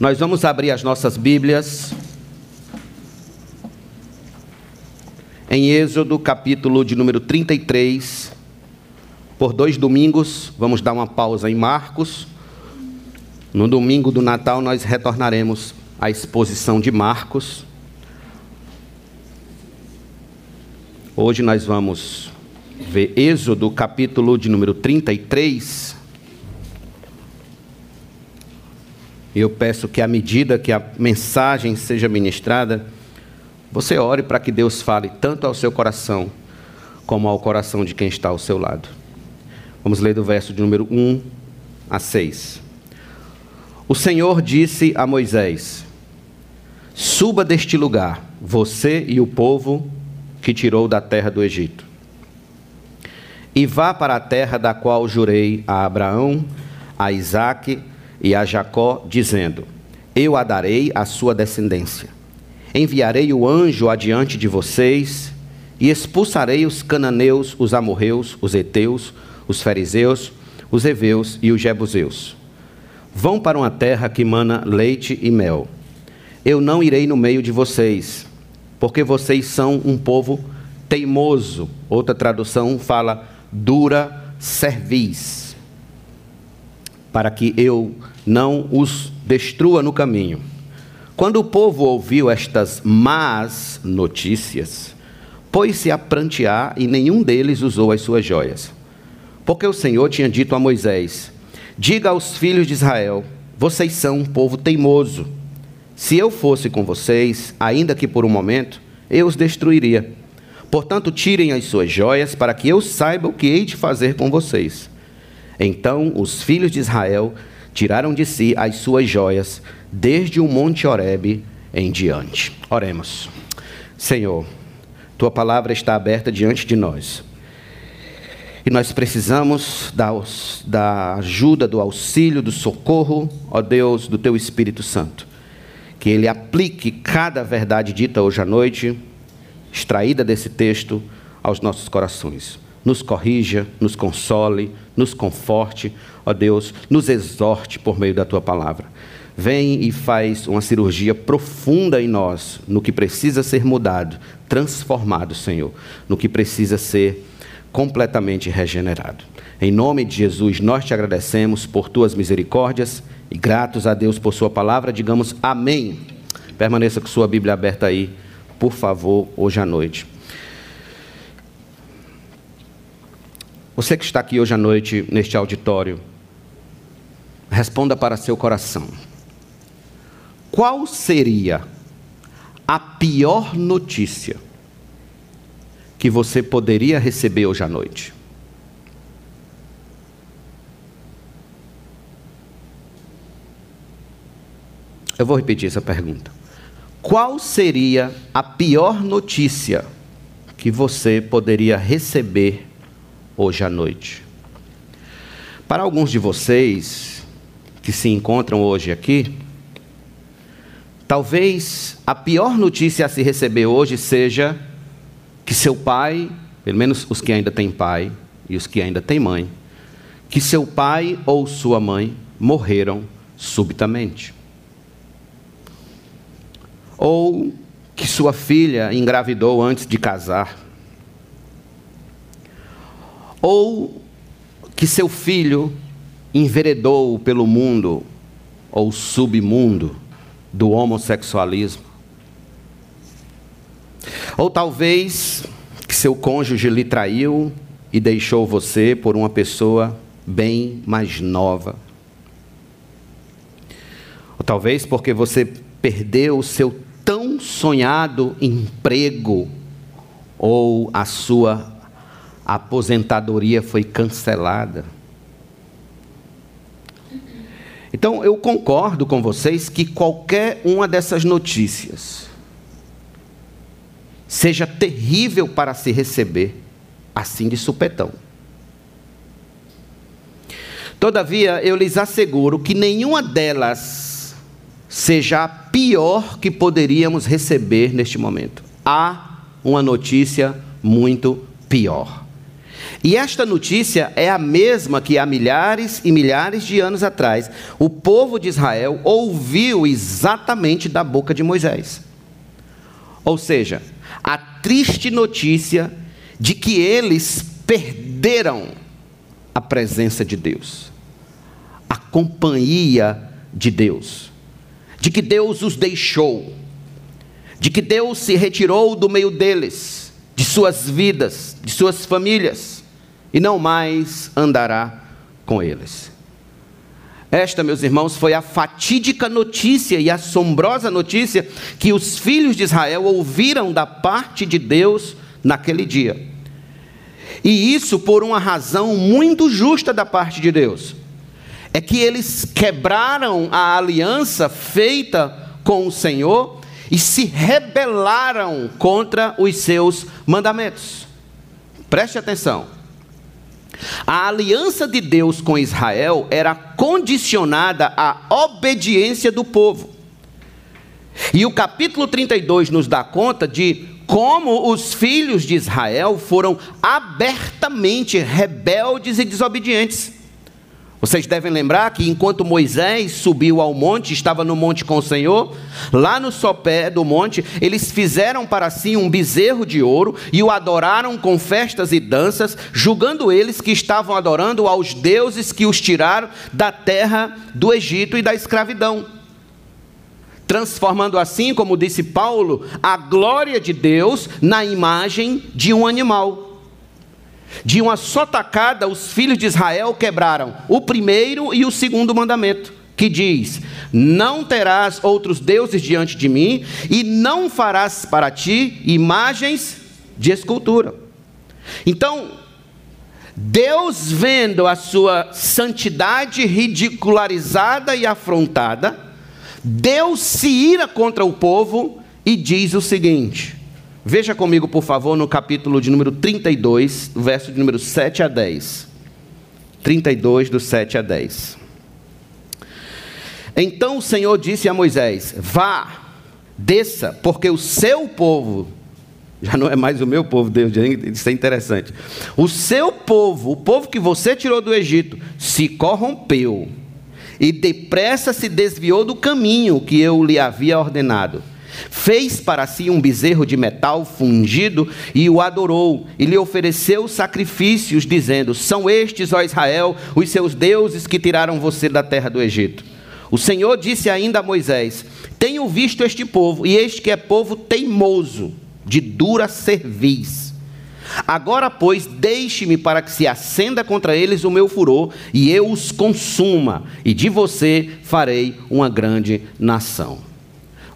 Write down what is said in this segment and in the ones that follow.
Nós vamos abrir as nossas Bíblias em Êxodo, capítulo de número 33. Por dois domingos, vamos dar uma pausa em Marcos. No domingo do Natal, nós retornaremos à exposição de Marcos. Hoje nós vamos ver Êxodo, capítulo de número 33. E eu peço que, à medida que a mensagem seja ministrada, você ore para que Deus fale tanto ao seu coração, como ao coração de quem está ao seu lado. Vamos ler do verso de número 1 a 6. O Senhor disse a Moisés: Suba deste lugar, você e o povo que tirou da terra do Egito, e vá para a terra da qual jurei a Abraão, a Isaque e a Jacó, dizendo: Eu a darei à sua descendência. Enviarei o anjo adiante de vocês e expulsarei os cananeus, os amorreus, os heteus, os fariseus, os heveus e os jebuseus. Vão para uma terra que mana leite e mel. Eu não irei no meio de vocês, porque vocês são um povo teimoso. Outra tradução fala dura cerviz para que eu não os destrua no caminho. Quando o povo ouviu estas más notícias, pôs-se a prantear e nenhum deles usou as suas joias. Porque o Senhor tinha dito a Moisés: Diga aos filhos de Israel: Vocês são um povo teimoso. Se eu fosse com vocês, ainda que por um momento, eu os destruiria. Portanto, tirem as suas joias para que eu saiba o que hei de fazer com vocês. Então os filhos de Israel tiraram de si as suas joias, desde o monte Horebe em diante. Oremos. Senhor, tua palavra está aberta diante de nós. E nós precisamos da, da ajuda, do auxílio, do socorro, ó Deus, do teu Espírito Santo. Que ele aplique cada verdade dita hoje à noite, extraída desse texto, aos nossos corações nos corrija, nos console, nos conforte, ó Deus, nos exorte por meio da tua palavra. Vem e faz uma cirurgia profunda em nós, no que precisa ser mudado, transformado, Senhor, no que precisa ser completamente regenerado. Em nome de Jesus, nós te agradecemos por tuas misericórdias e gratos a Deus por sua palavra, digamos amém. Permaneça com sua Bíblia aberta aí, por favor, hoje à noite. Você que está aqui hoje à noite neste auditório, responda para seu coração. Qual seria a pior notícia que você poderia receber hoje à noite? Eu vou repetir essa pergunta. Qual seria a pior notícia que você poderia receber hoje à noite. Para alguns de vocês que se encontram hoje aqui, talvez a pior notícia a se receber hoje seja que seu pai, pelo menos os que ainda têm pai e os que ainda têm mãe, que seu pai ou sua mãe morreram subitamente. Ou que sua filha engravidou antes de casar ou que seu filho enveredou pelo mundo ou submundo do homossexualismo. Ou talvez que seu cônjuge lhe traiu e deixou você por uma pessoa bem mais nova. Ou talvez porque você perdeu o seu tão sonhado emprego ou a sua a aposentadoria foi cancelada. Então, eu concordo com vocês que qualquer uma dessas notícias seja terrível para se receber, assim de supetão. Todavia, eu lhes asseguro que nenhuma delas seja a pior que poderíamos receber neste momento. Há uma notícia muito pior. E esta notícia é a mesma que há milhares e milhares de anos atrás o povo de Israel ouviu exatamente da boca de Moisés. Ou seja, a triste notícia de que eles perderam a presença de Deus, a companhia de Deus, de que Deus os deixou, de que Deus se retirou do meio deles, de suas vidas, de suas famílias e não mais andará com eles. Esta, meus irmãos, foi a fatídica notícia e assombrosa notícia que os filhos de Israel ouviram da parte de Deus naquele dia. E isso por uma razão muito justa da parte de Deus. É que eles quebraram a aliança feita com o Senhor e se rebelaram contra os seus mandamentos. Preste atenção. A aliança de Deus com Israel era condicionada à obediência do povo. E o capítulo 32 nos dá conta de como os filhos de Israel foram abertamente rebeldes e desobedientes. Vocês devem lembrar que enquanto Moisés subiu ao monte, estava no monte com o Senhor, lá no sopé do monte, eles fizeram para si um bezerro de ouro e o adoraram com festas e danças, julgando eles que estavam adorando aos deuses que os tiraram da terra do Egito e da escravidão. Transformando assim, como disse Paulo, a glória de Deus na imagem de um animal. De uma só tacada, os filhos de Israel quebraram o primeiro e o segundo mandamento, que diz: Não terás outros deuses diante de mim, e não farás para ti imagens de escultura. Então, Deus, vendo a sua santidade ridicularizada e afrontada, Deus se ira contra o povo e diz o seguinte: Veja comigo, por favor, no capítulo de número 32, verso de número 7 a 10. 32, do 7 a 10. Então o Senhor disse a Moisés: Vá, desça, porque o seu povo, já não é mais o meu povo, Deus, isso é interessante. O seu povo, o povo que você tirou do Egito, se corrompeu e depressa se desviou do caminho que eu lhe havia ordenado Fez para si um bezerro de metal fungido e o adorou, e lhe ofereceu sacrifícios, dizendo: São estes, ó Israel, os seus deuses que tiraram você da terra do Egito. O Senhor disse ainda a Moisés: Tenho visto este povo, e este que é povo teimoso, de dura cerviz. Agora, pois, deixe-me para que se acenda contra eles o meu furor, e eu os consuma, e de você farei uma grande nação.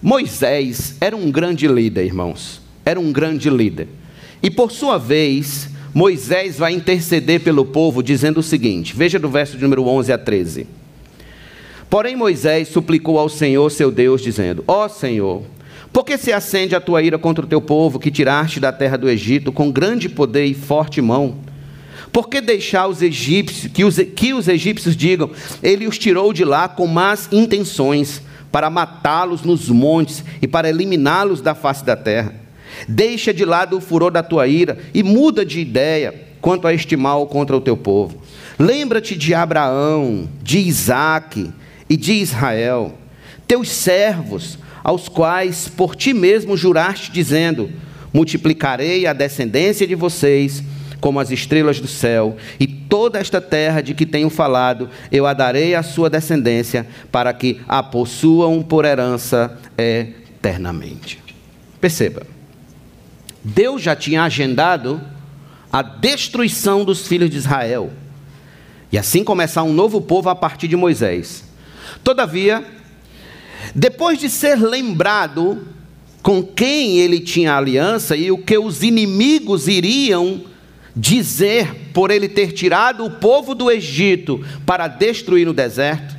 Moisés era um grande líder, irmãos. Era um grande líder. E por sua vez, Moisés vai interceder pelo povo, dizendo o seguinte: veja do verso de número 11 a 13. Porém, Moisés suplicou ao Senhor seu Deus, dizendo: Ó oh, Senhor, por que se acende a tua ira contra o teu povo que tiraste da terra do Egito com grande poder e forte mão? Por que deixar os egípcios, que os, que os egípcios digam, ele os tirou de lá com más intenções? Para matá-los nos montes e para eliminá-los da face da terra. Deixa de lado o furor da tua ira e muda de ideia quanto a este mal contra o teu povo. Lembra-te de Abraão, de Isaque e de Israel, teus servos, aos quais por ti mesmo juraste, dizendo: Multiplicarei a descendência de vocês como as estrelas do céu, e toda esta terra de que tenho falado, eu a darei à sua descendência, para que a possuam por herança eternamente. Perceba, Deus já tinha agendado a destruição dos filhos de Israel, e assim começar um novo povo a partir de Moisés. Todavia, depois de ser lembrado com quem ele tinha aliança e o que os inimigos iriam dizer por ele ter tirado o povo do Egito para destruir no deserto?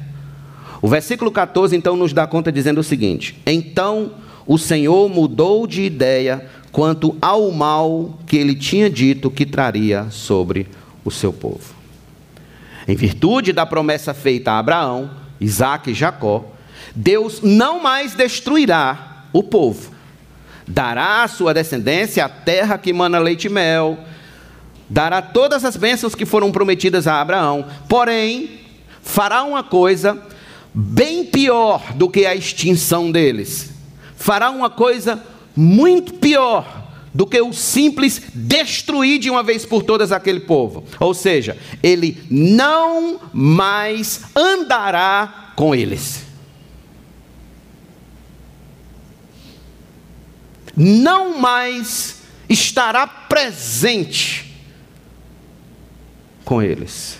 O versículo 14 então nos dá conta dizendo o seguinte: Então o Senhor mudou de ideia quanto ao mal que ele tinha dito que traria sobre o seu povo. Em virtude da promessa feita a Abraão, Isaac e Jacó, Deus não mais destruirá o povo. Dará à sua descendência a terra que mana leite e mel, dará todas as bênçãos que foram prometidas a Abraão, porém, fará uma coisa bem pior do que a extinção deles. Fará uma coisa muito pior do que o simples destruir de uma vez por todas aquele povo. Ou seja, ele não mais andará com eles. Não mais estará presente com eles.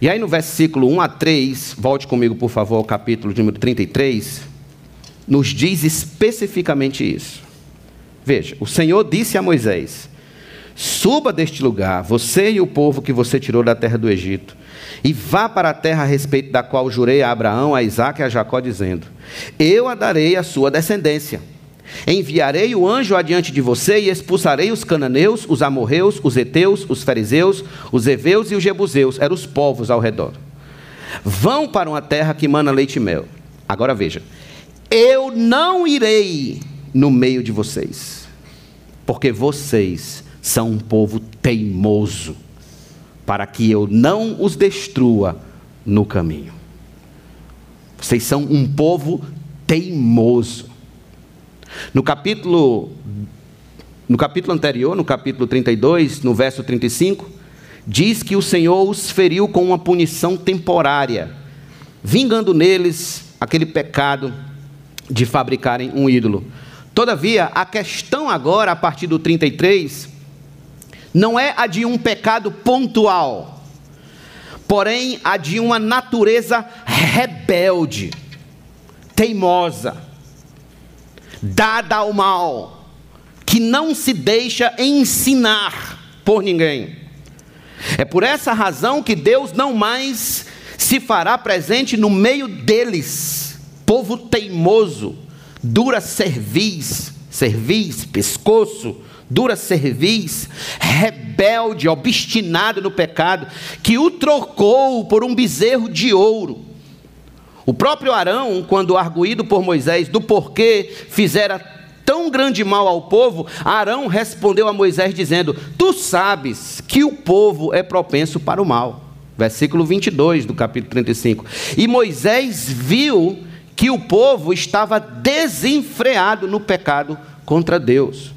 E aí no versículo 1 a 3, volte comigo por favor ao capítulo número 33, nos diz especificamente isso. Veja, o Senhor disse a Moisés: Suba deste lugar, você e o povo que você tirou da terra do Egito, e vá para a terra a respeito da qual jurei a Abraão, a Isaac e a Jacó, dizendo: Eu a darei à sua descendência. Enviarei o anjo adiante de você e expulsarei os cananeus, os amorreus, os heteus, os fariseus, os heveus e os jebuseus, eram os povos ao redor. Vão para uma terra que mana leite e mel. Agora veja, eu não irei no meio de vocês, porque vocês são um povo teimoso, para que eu não os destrua no caminho. Vocês são um povo teimoso. No capítulo no capítulo anterior, no capítulo 32, no verso 35, diz que o Senhor os feriu com uma punição temporária, vingando neles aquele pecado de fabricarem um ídolo. Todavia, a questão agora, a partir do 33, não é a de um pecado pontual, porém a de uma natureza rebelde, teimosa dada ao mal, que não se deixa ensinar por ninguém. É por essa razão que Deus não mais se fará presente no meio deles, povo teimoso, dura cerviz, cerviz, pescoço, dura cerviz, rebelde, obstinado no pecado, que o trocou por um bezerro de ouro o próprio Arão, quando arguído por Moisés do porquê fizera tão grande mal ao povo, Arão respondeu a Moisés dizendo: Tu sabes que o povo é propenso para o mal. Versículo 22 do capítulo 35. E Moisés viu que o povo estava desenfreado no pecado contra Deus.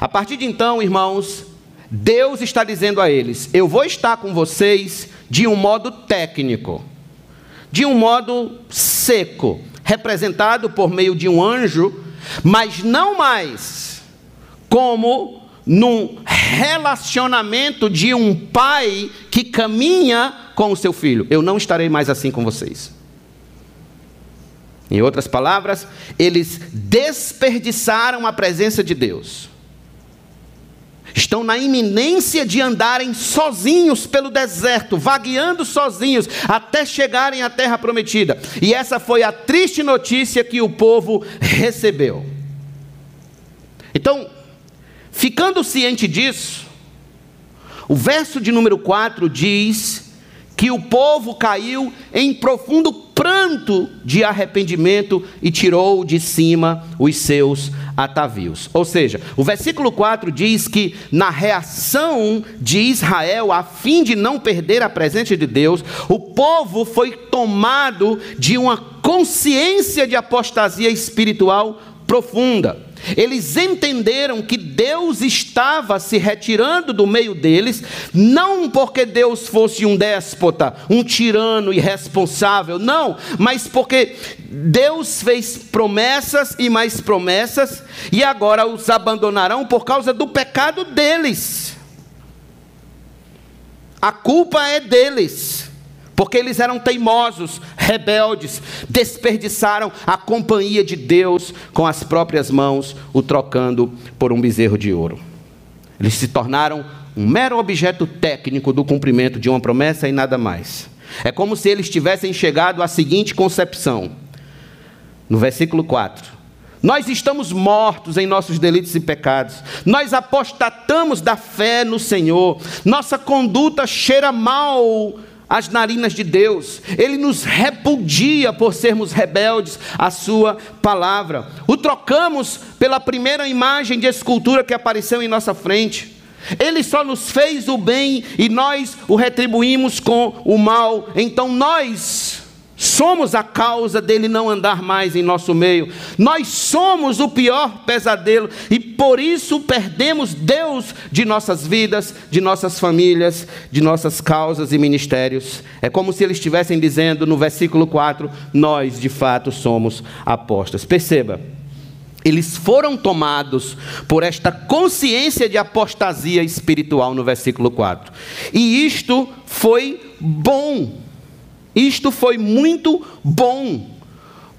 A partir de então, irmãos, Deus está dizendo a eles: Eu vou estar com vocês de um modo técnico de um modo seco, representado por meio de um anjo, mas não mais como num relacionamento de um pai que caminha com o seu filho. Eu não estarei mais assim com vocês. Em outras palavras, eles desperdiçaram a presença de Deus estão na iminência de andarem sozinhos pelo deserto, vagueando sozinhos, até chegarem à terra prometida. E essa foi a triste notícia que o povo recebeu. Então, ficando ciente disso, o verso de número 4 diz que o povo caiu em profundo pranto de arrependimento e tirou de cima os seus atavios. Ou seja, o versículo 4 diz que na reação de Israel, a fim de não perder a presença de Deus, o povo foi tomado de uma consciência de apostasia espiritual profunda. Eles entenderam que Deus estava se retirando do meio deles, não porque Deus fosse um déspota, um tirano irresponsável, não, mas porque Deus fez promessas e mais promessas, e agora os abandonarão por causa do pecado deles. A culpa é deles porque eles eram teimosos, rebeldes, desperdiçaram a companhia de Deus com as próprias mãos, o trocando por um bezerro de ouro. Eles se tornaram um mero objeto técnico do cumprimento de uma promessa e nada mais. É como se eles tivessem chegado à seguinte concepção, no versículo 4. Nós estamos mortos em nossos delitos e pecados. Nós apostatamos da fé no Senhor. Nossa conduta cheira mal as narinas de Deus, ele nos repudia por sermos rebeldes à Sua palavra. O trocamos pela primeira imagem de escultura que apareceu em nossa frente. Ele só nos fez o bem e nós o retribuímos com o mal. Então nós somos a causa dele não andar mais em nosso meio. Nós somos o pior pesadelo e por isso perdemos Deus de nossas vidas, de nossas famílias, de nossas causas e ministérios. É como se eles estivessem dizendo no versículo 4: Nós de fato somos apostas. Perceba. Eles foram tomados por esta consciência de apostasia espiritual no versículo 4. E isto foi bom. Isto foi muito bom.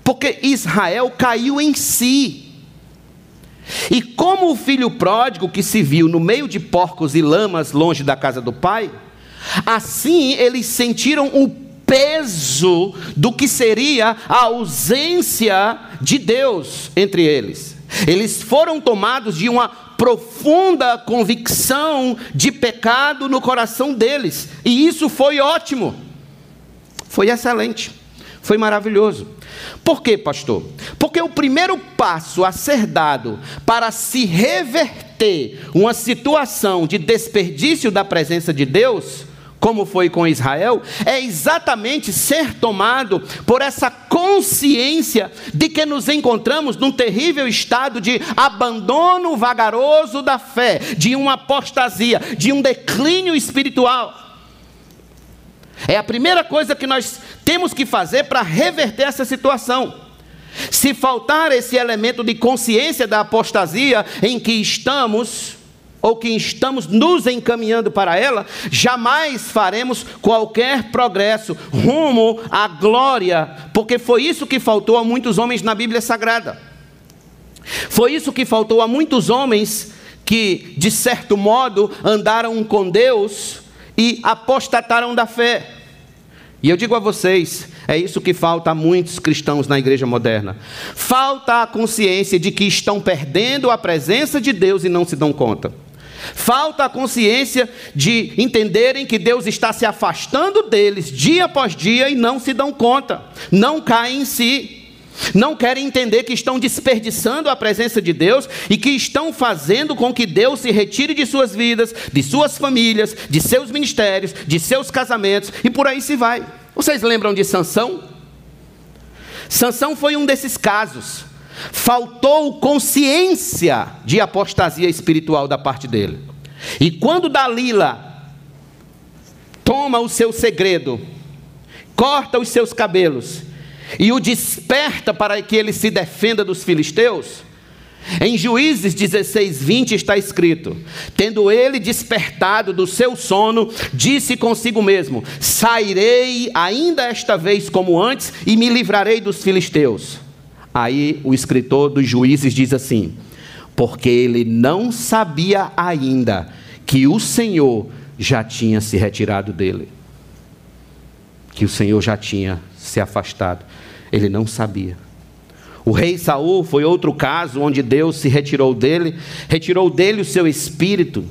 Porque Israel caiu em si. E como o filho pródigo que se viu no meio de porcos e lamas longe da casa do pai, assim eles sentiram o peso do que seria a ausência de Deus entre eles. Eles foram tomados de uma profunda convicção de pecado no coração deles, e isso foi ótimo, foi excelente, foi maravilhoso. Por quê, pastor? Porque o primeiro passo a ser dado para se reverter uma situação de desperdício da presença de Deus como foi com Israel, é exatamente ser tomado por essa consciência de que nos encontramos num terrível estado de abandono vagaroso da fé, de uma apostasia, de um declínio espiritual. É a primeira coisa que nós temos que fazer para reverter essa situação. Se faltar esse elemento de consciência da apostasia em que estamos, ou que estamos nos encaminhando para ela, jamais faremos qualquer progresso rumo à glória, porque foi isso que faltou a muitos homens na Bíblia Sagrada. Foi isso que faltou a muitos homens que, de certo modo, andaram com Deus e apostataram da fé. E eu digo a vocês, é isso que falta a muitos cristãos na igreja moderna. Falta a consciência de que estão perdendo a presença de Deus e não se dão conta. Falta a consciência de entenderem que Deus está se afastando deles dia após dia e não se dão conta, não caem em si. Não querem entender que estão desperdiçando a presença de Deus e que estão fazendo com que Deus se retire de suas vidas, de suas famílias, de seus ministérios, de seus casamentos e por aí se vai. Vocês lembram de Sansão? Sansão foi um desses casos faltou consciência de apostasia espiritual da parte dele. E quando Dalila toma o seu segredo, corta os seus cabelos e o desperta para que ele se defenda dos filisteus, em Juízes 16, 20 está escrito: Tendo ele despertado do seu sono, disse consigo mesmo: Sairei ainda esta vez como antes e me livrarei dos filisteus. Aí o escritor dos juízes diz assim: porque ele não sabia ainda que o Senhor já tinha se retirado dele, que o Senhor já tinha se afastado. Ele não sabia. O rei Saul foi outro caso onde Deus se retirou dele, retirou dele o seu espírito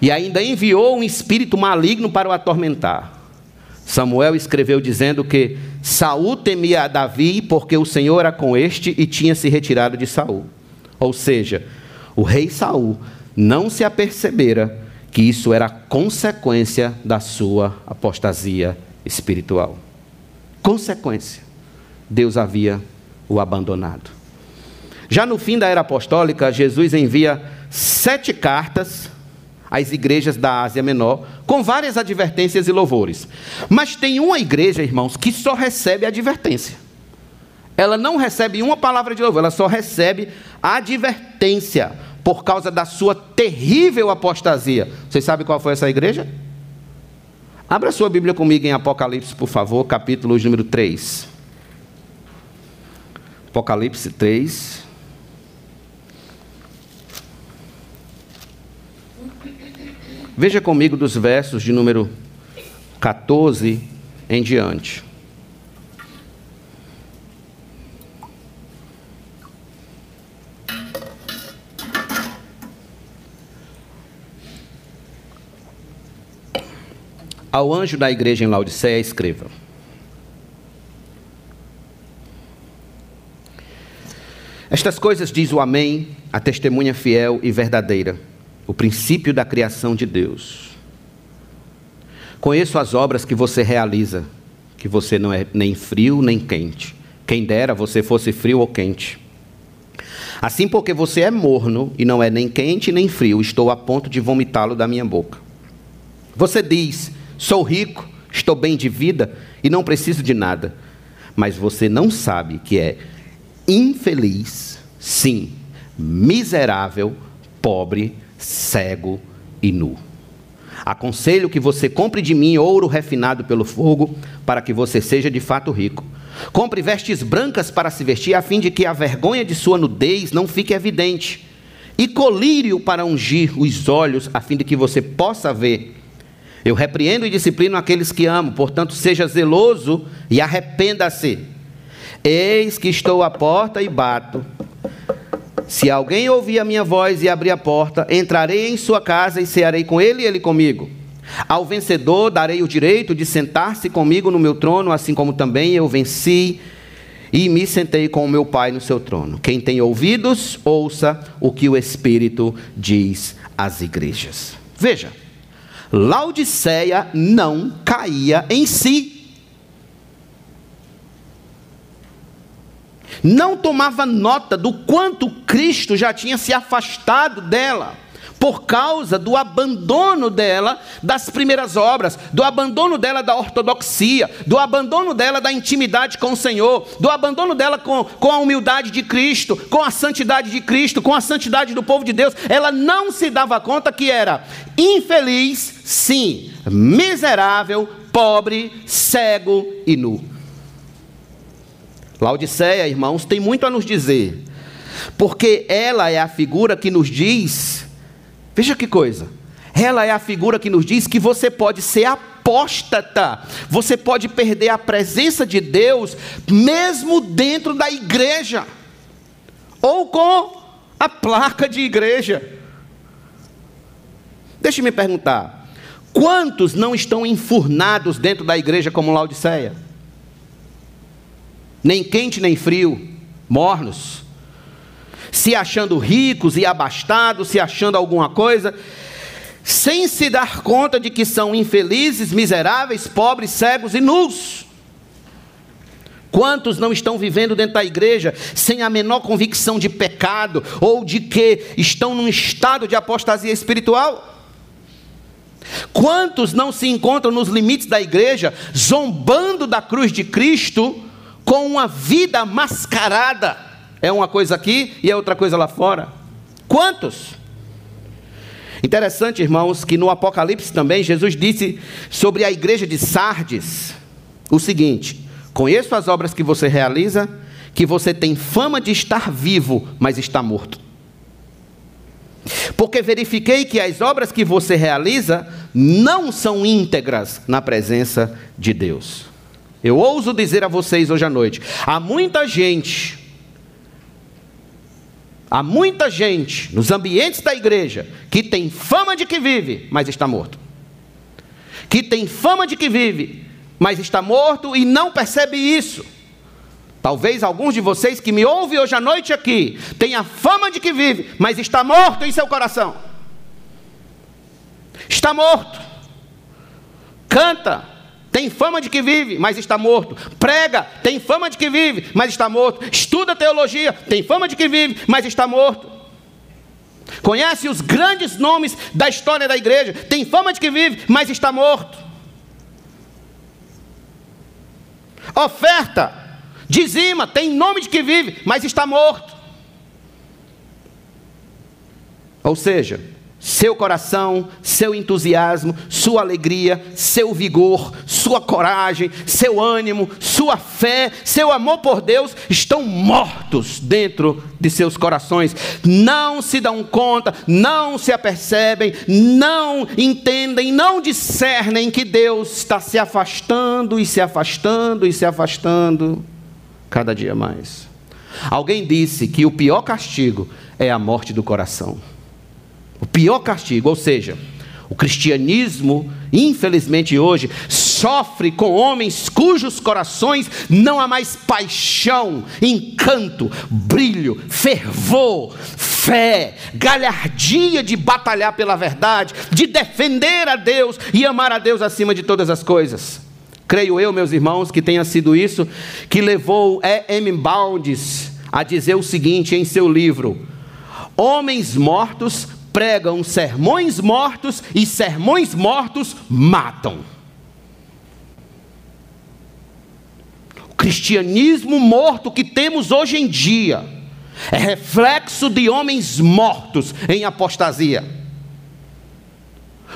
e ainda enviou um espírito maligno para o atormentar. Samuel escreveu dizendo que Saul temia Davi porque o Senhor era com este e tinha se retirado de Saul. Ou seja, o rei Saul não se apercebera que isso era consequência da sua apostasia espiritual. Consequência. Deus havia o abandonado. Já no fim da era apostólica, Jesus envia sete cartas às igrejas da Ásia Menor, com várias advertências e louvores. Mas tem uma igreja, irmãos, que só recebe advertência. Ela não recebe uma palavra de louvor, ela só recebe advertência por causa da sua terrível apostasia. Vocês sabem qual foi essa igreja? Abra sua Bíblia comigo em Apocalipse, por favor, capítulo número 3. Apocalipse 3. Veja comigo dos versos de número 14 em diante. Ao anjo da igreja em Laodiceia, escreva: Estas coisas diz o Amém, a testemunha fiel e verdadeira o princípio da criação de Deus. Conheço as obras que você realiza, que você não é nem frio nem quente. Quem dera você fosse frio ou quente. Assim, porque você é morno e não é nem quente nem frio, estou a ponto de vomitá-lo da minha boca. Você diz: sou rico, estou bem de vida e não preciso de nada. Mas você não sabe que é infeliz, sim, miserável, pobre, cego e nu. Aconselho que você compre de mim ouro refinado pelo fogo, para que você seja de fato rico. Compre vestes brancas para se vestir, a fim de que a vergonha de sua nudez não fique evidente. E colírio para ungir os olhos, a fim de que você possa ver. Eu repreendo e disciplino aqueles que amo, portanto, seja zeloso e arrependa-se. Eis que estou à porta e bato. Se alguém ouvir a minha voz e abrir a porta, entrarei em sua casa e cearei com ele e ele comigo. Ao vencedor darei o direito de sentar-se comigo no meu trono, assim como também eu venci e me sentei com o meu Pai no seu trono. Quem tem ouvidos, ouça o que o Espírito diz às igrejas. Veja, Laodiceia não caía em si. não tomava nota do quanto Cristo já tinha se afastado dela, por causa do abandono dela das primeiras obras, do abandono dela da ortodoxia, do abandono dela da intimidade com o Senhor, do abandono dela com, com a humildade de Cristo, com a santidade de Cristo, com a santidade do povo de Deus. Ela não se dava conta que era infeliz, sim, miserável, pobre, cego e nu. Laodiceia, irmãos, tem muito a nos dizer, porque ela é a figura que nos diz, veja que coisa, ela é a figura que nos diz que você pode ser apóstata, você pode perder a presença de Deus, mesmo dentro da igreja, ou com a placa de igreja. Deixe-me perguntar: quantos não estão enfurnados dentro da igreja como Laodiceia? nem quente nem frio, mornos, se achando ricos e abastados, se achando alguma coisa, sem se dar conta de que são infelizes, miseráveis, pobres, cegos e nus. Quantos não estão vivendo dentro da igreja sem a menor convicção de pecado ou de que estão num estado de apostasia espiritual? Quantos não se encontram nos limites da igreja, zombando da cruz de Cristo, com uma vida mascarada. É uma coisa aqui e é outra coisa lá fora. Quantos? Interessante, irmãos, que no Apocalipse também Jesus disse sobre a igreja de Sardes o seguinte: Conheço as obras que você realiza, que você tem fama de estar vivo, mas está morto. Porque verifiquei que as obras que você realiza não são íntegras na presença de Deus. Eu ouso dizer a vocês hoje à noite: há muita gente, há muita gente nos ambientes da igreja que tem fama de que vive, mas está morto. Que tem fama de que vive, mas está morto e não percebe isso. Talvez alguns de vocês que me ouvem hoje à noite aqui tenha fama de que vive, mas está morto em seu coração. Está morto. Canta, tem fama de que vive, mas está morto. Prega, tem fama de que vive, mas está morto. Estuda teologia, tem fama de que vive, mas está morto. Conhece os grandes nomes da história da igreja, tem fama de que vive, mas está morto. Oferta, dizima, tem nome de que vive, mas está morto. Ou seja, seu coração, seu entusiasmo, sua alegria, seu vigor, sua coragem, seu ânimo, sua fé, seu amor por Deus estão mortos dentro de seus corações. Não se dão conta, não se apercebem, não entendem, não discernem que Deus está se afastando e se afastando e se afastando cada dia mais. Alguém disse que o pior castigo é a morte do coração. O pior castigo, ou seja, o cristianismo, infelizmente hoje, sofre com homens cujos corações não há mais paixão, encanto, brilho, fervor, fé, galhardia de batalhar pela verdade, de defender a Deus e amar a Deus acima de todas as coisas. Creio eu, meus irmãos, que tenha sido isso que levou E.M. Bounds a dizer o seguinte em seu livro: Homens mortos pregam sermões mortos e sermões mortos matam. O cristianismo morto que temos hoje em dia é reflexo de homens mortos em apostasia.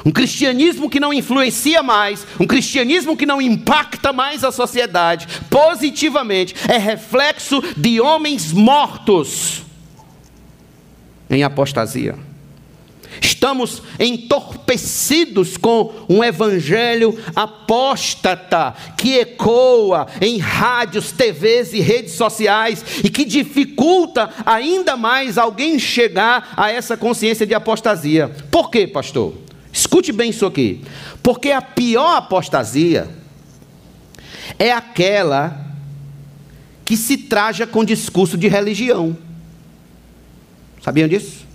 Um cristianismo que não influencia mais, um cristianismo que não impacta mais a sociedade positivamente, é reflexo de homens mortos em apostasia. Estamos entorpecidos com um evangelho apóstata que ecoa em rádios, TVs e redes sociais e que dificulta ainda mais alguém chegar a essa consciência de apostasia. Por quê, pastor? Escute bem isso aqui. Porque a pior apostasia é aquela que se traja com discurso de religião. Sabiam disso?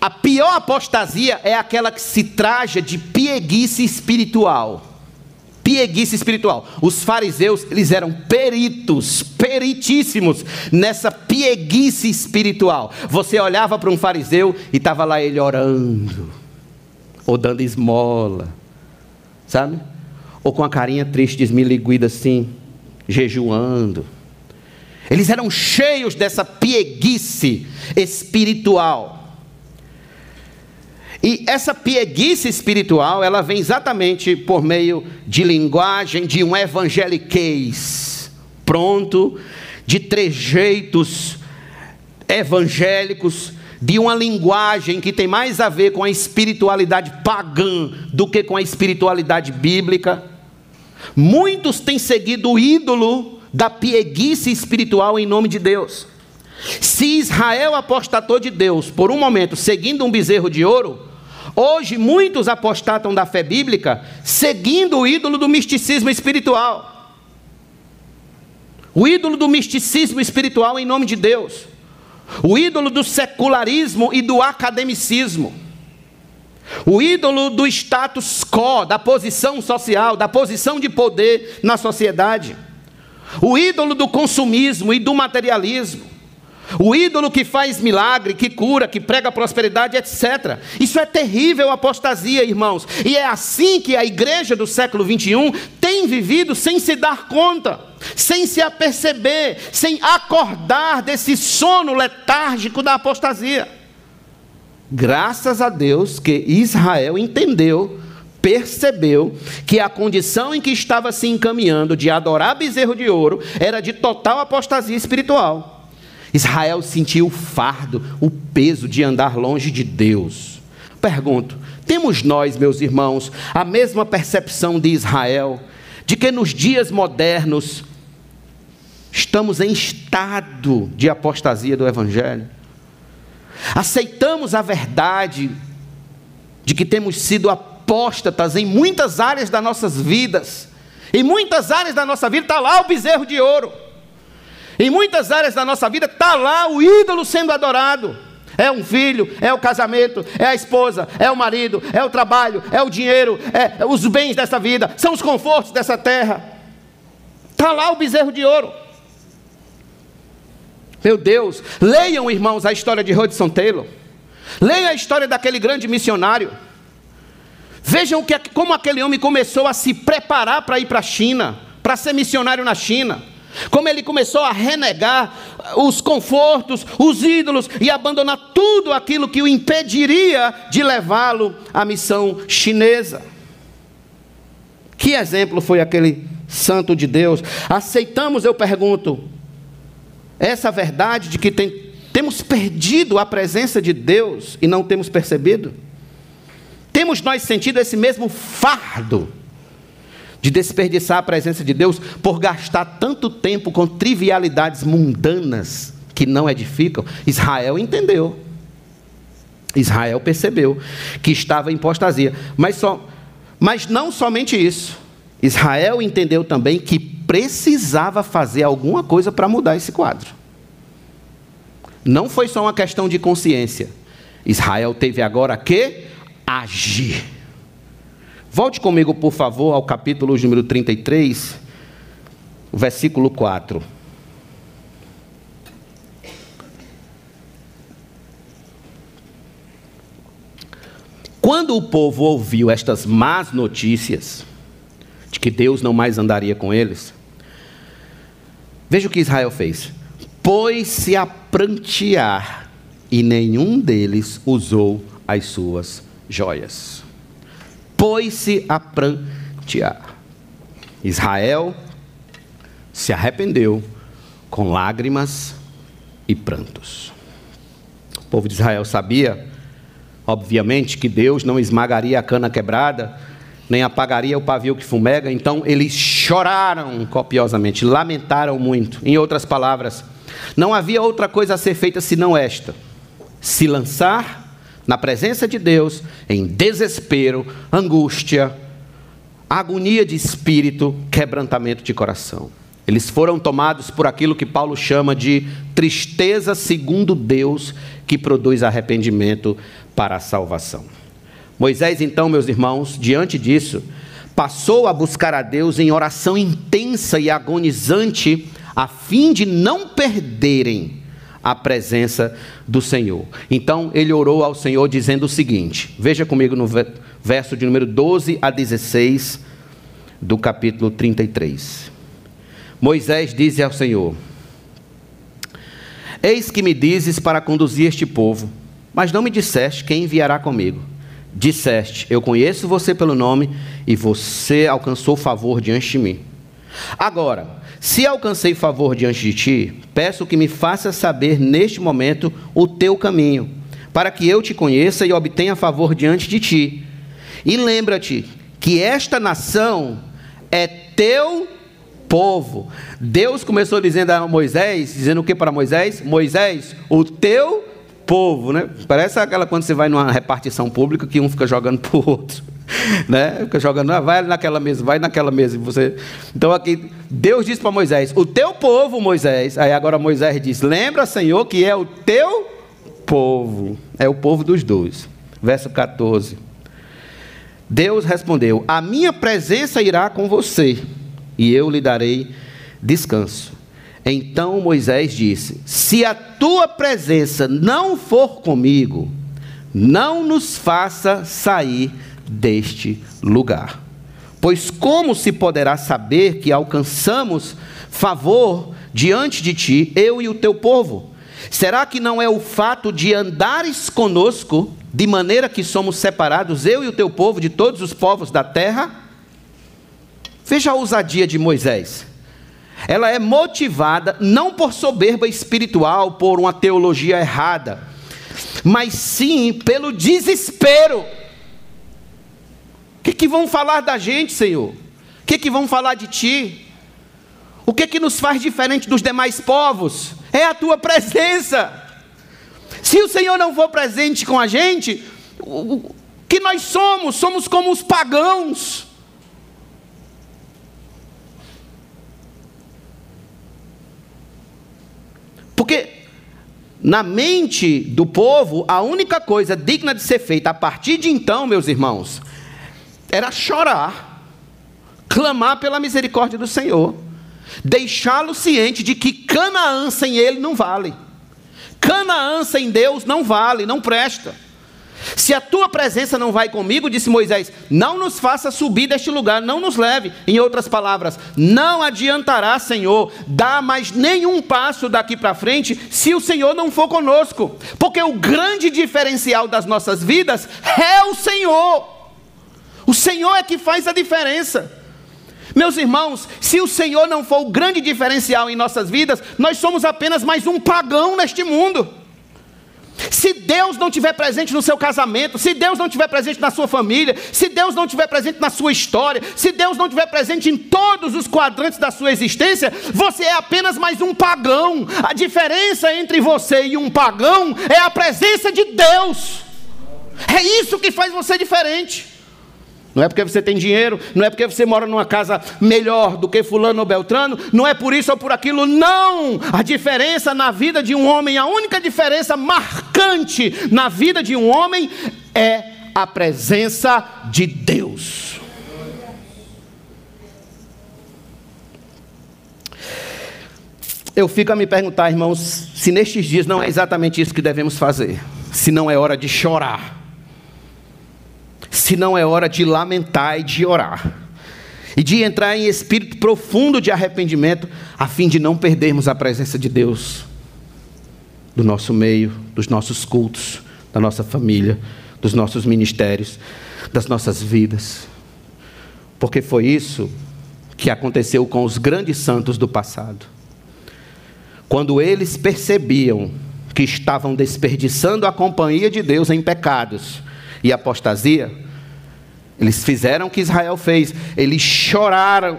A pior apostasia é aquela que se traja de pieguice espiritual. Pieguice espiritual. Os fariseus, eles eram peritos, peritíssimos nessa pieguice espiritual. Você olhava para um fariseu e estava lá ele orando, ou dando esmola, sabe? Ou com a carinha triste, desmiliguida assim, jejuando. Eles eram cheios dessa pieguice espiritual. E essa pieguice espiritual, ela vem exatamente por meio de linguagem de um evangeliquez pronto, de trejeitos evangélicos, de uma linguagem que tem mais a ver com a espiritualidade pagã do que com a espiritualidade bíblica. Muitos têm seguido o ídolo da pieguice espiritual em nome de Deus. Se Israel apostatou de Deus por um momento seguindo um bezerro de ouro, hoje muitos apostatam da fé bíblica seguindo o ídolo do misticismo espiritual. O ídolo do misticismo espiritual em nome de Deus. O ídolo do secularismo e do academicismo. O ídolo do status quo, da posição social, da posição de poder na sociedade o ídolo do consumismo e do materialismo, o ídolo que faz milagre, que cura, que prega prosperidade, etc. Isso é terrível apostasia, irmãos. E é assim que a igreja do século 21 tem vivido sem se dar conta, sem se aperceber, sem acordar desse sono letárgico da apostasia. Graças a Deus que Israel entendeu percebeu que a condição em que estava se encaminhando de adorar bezerro de ouro era de total apostasia espiritual. Israel sentiu o fardo, o peso de andar longe de Deus. Pergunto: temos nós, meus irmãos, a mesma percepção de Israel, de que nos dias modernos estamos em estado de apostasia do Evangelho? Aceitamos a verdade de que temos sido apóstatas em muitas áreas das nossas vidas. Em muitas áreas da nossa vida está lá o bezerro de ouro. Em muitas áreas da nossa vida está lá o ídolo sendo adorado. É um filho, é o casamento, é a esposa, é o marido, é o trabalho, é o dinheiro, é os bens dessa vida, são os confortos dessa terra. Está lá o bezerro de ouro. Meu Deus, leiam, irmãos, a história de Hudson Taylor. Leiam a história daquele grande missionário. Vejam que, como aquele homem começou a se preparar para ir para a China, para ser missionário na China. Como ele começou a renegar os confortos, os ídolos e abandonar tudo aquilo que o impediria de levá-lo à missão chinesa. Que exemplo foi aquele santo de Deus? Aceitamos, eu pergunto, essa verdade de que tem, temos perdido a presença de Deus e não temos percebido? Temos nós sentido esse mesmo fardo de desperdiçar a presença de Deus por gastar tanto tempo com trivialidades mundanas que não edificam? Israel entendeu. Israel percebeu que estava em apostasia. Mas só Mas não somente isso. Israel entendeu também que precisava fazer alguma coisa para mudar esse quadro. Não foi só uma questão de consciência. Israel teve agora que agir. Volte comigo, por favor, ao capítulo número 33, versículo 4. Quando o povo ouviu estas más notícias, de que Deus não mais andaria com eles, veja o que Israel fez: pôs-se a prantear, e nenhum deles usou as suas joias. Pôs-se a prantear. Israel se arrependeu com lágrimas e prantos. O povo de Israel sabia Obviamente que Deus não esmagaria a cana quebrada, nem apagaria o pavio que fumega, então eles choraram copiosamente, lamentaram muito. Em outras palavras, não havia outra coisa a ser feita senão esta: se lançar na presença de Deus em desespero, angústia, agonia de espírito, quebrantamento de coração. Eles foram tomados por aquilo que Paulo chama de tristeza segundo Deus, que produz arrependimento para a salvação. Moisés, então, meus irmãos, diante disso, passou a buscar a Deus em oração intensa e agonizante, a fim de não perderem a presença do Senhor. Então, ele orou ao Senhor dizendo o seguinte: veja comigo no verso de número 12 a 16 do capítulo 33. Moisés disse ao Senhor: Eis que me dizes para conduzir este povo, mas não me disseste quem enviará comigo. Disseste: Eu conheço você pelo nome e você alcançou favor diante de mim. Agora, se alcancei favor diante de ti, peço que me faça saber neste momento o teu caminho, para que eu te conheça e obtenha favor diante de ti. E lembra-te que esta nação é teu povo. Deus começou dizendo a Moisés, dizendo o que para Moisés? Moisés, o teu povo, né? Parece aquela quando você vai numa repartição pública que um fica jogando para o outro, né? Fica jogando, ah, vai naquela mesa, vai naquela mesa. Você... Então aqui, Deus disse para Moisés, o teu povo, Moisés. Aí agora Moisés diz, lembra, Senhor, que é o teu povo. É o povo dos dois. Verso 14. Deus respondeu, a minha presença irá com você e eu lhe darei descanso. Então Moisés disse: Se a tua presença não for comigo, não nos faça sair deste lugar. Pois como se poderá saber que alcançamos favor diante de ti, eu e o teu povo? Será que não é o fato de andares conosco, de maneira que somos separados, eu e o teu povo, de todos os povos da terra? Veja a ousadia de Moisés. Ela é motivada não por soberba espiritual, por uma teologia errada, mas sim pelo desespero. Que vão falar da gente, Senhor? O que, que vão falar de Ti? O que, que nos faz diferente dos demais povos? É a Tua presença. Se o Senhor não for presente com a gente, o que nós somos? Somos como os pagãos. Porque na mente do povo, a única coisa digna de ser feita a partir de então, meus irmãos, era chorar, clamar pela misericórdia do Senhor, deixá-lo ciente de que Canaã sem ele não vale. Canaã sem Deus não vale, não presta. Se a tua presença não vai comigo, disse Moisés, não nos faça subir deste lugar, não nos leve. Em outras palavras, não adiantará, Senhor, dar mais nenhum passo daqui para frente se o Senhor não for conosco. Porque o grande diferencial das nossas vidas é o Senhor. O Senhor é que faz a diferença. Meus irmãos, se o Senhor não for o grande diferencial em nossas vidas, nós somos apenas mais um pagão neste mundo. Se Deus não estiver presente no seu casamento, se Deus não estiver presente na sua família, se Deus não estiver presente na sua história, se Deus não estiver presente em todos os quadrantes da sua existência, você é apenas mais um pagão. A diferença entre você e um pagão é a presença de Deus. É isso que faz você diferente. Não é porque você tem dinheiro, não é porque você mora numa casa melhor do que fulano ou beltrano, não é por isso ou por aquilo, não! A diferença na vida de um homem, a única diferença marcante na vida de um homem é a presença de Deus. Eu fico a me perguntar, irmãos, se nestes dias não é exatamente isso que devemos fazer, se não é hora de chorar se não é hora de lamentar e de orar. E de entrar em espírito profundo de arrependimento, a fim de não perdermos a presença de Deus do nosso meio, dos nossos cultos, da nossa família, dos nossos ministérios, das nossas vidas. Porque foi isso que aconteceu com os grandes santos do passado. Quando eles percebiam que estavam desperdiçando a companhia de Deus em pecados, e apostasia, eles fizeram o que Israel fez, eles choraram,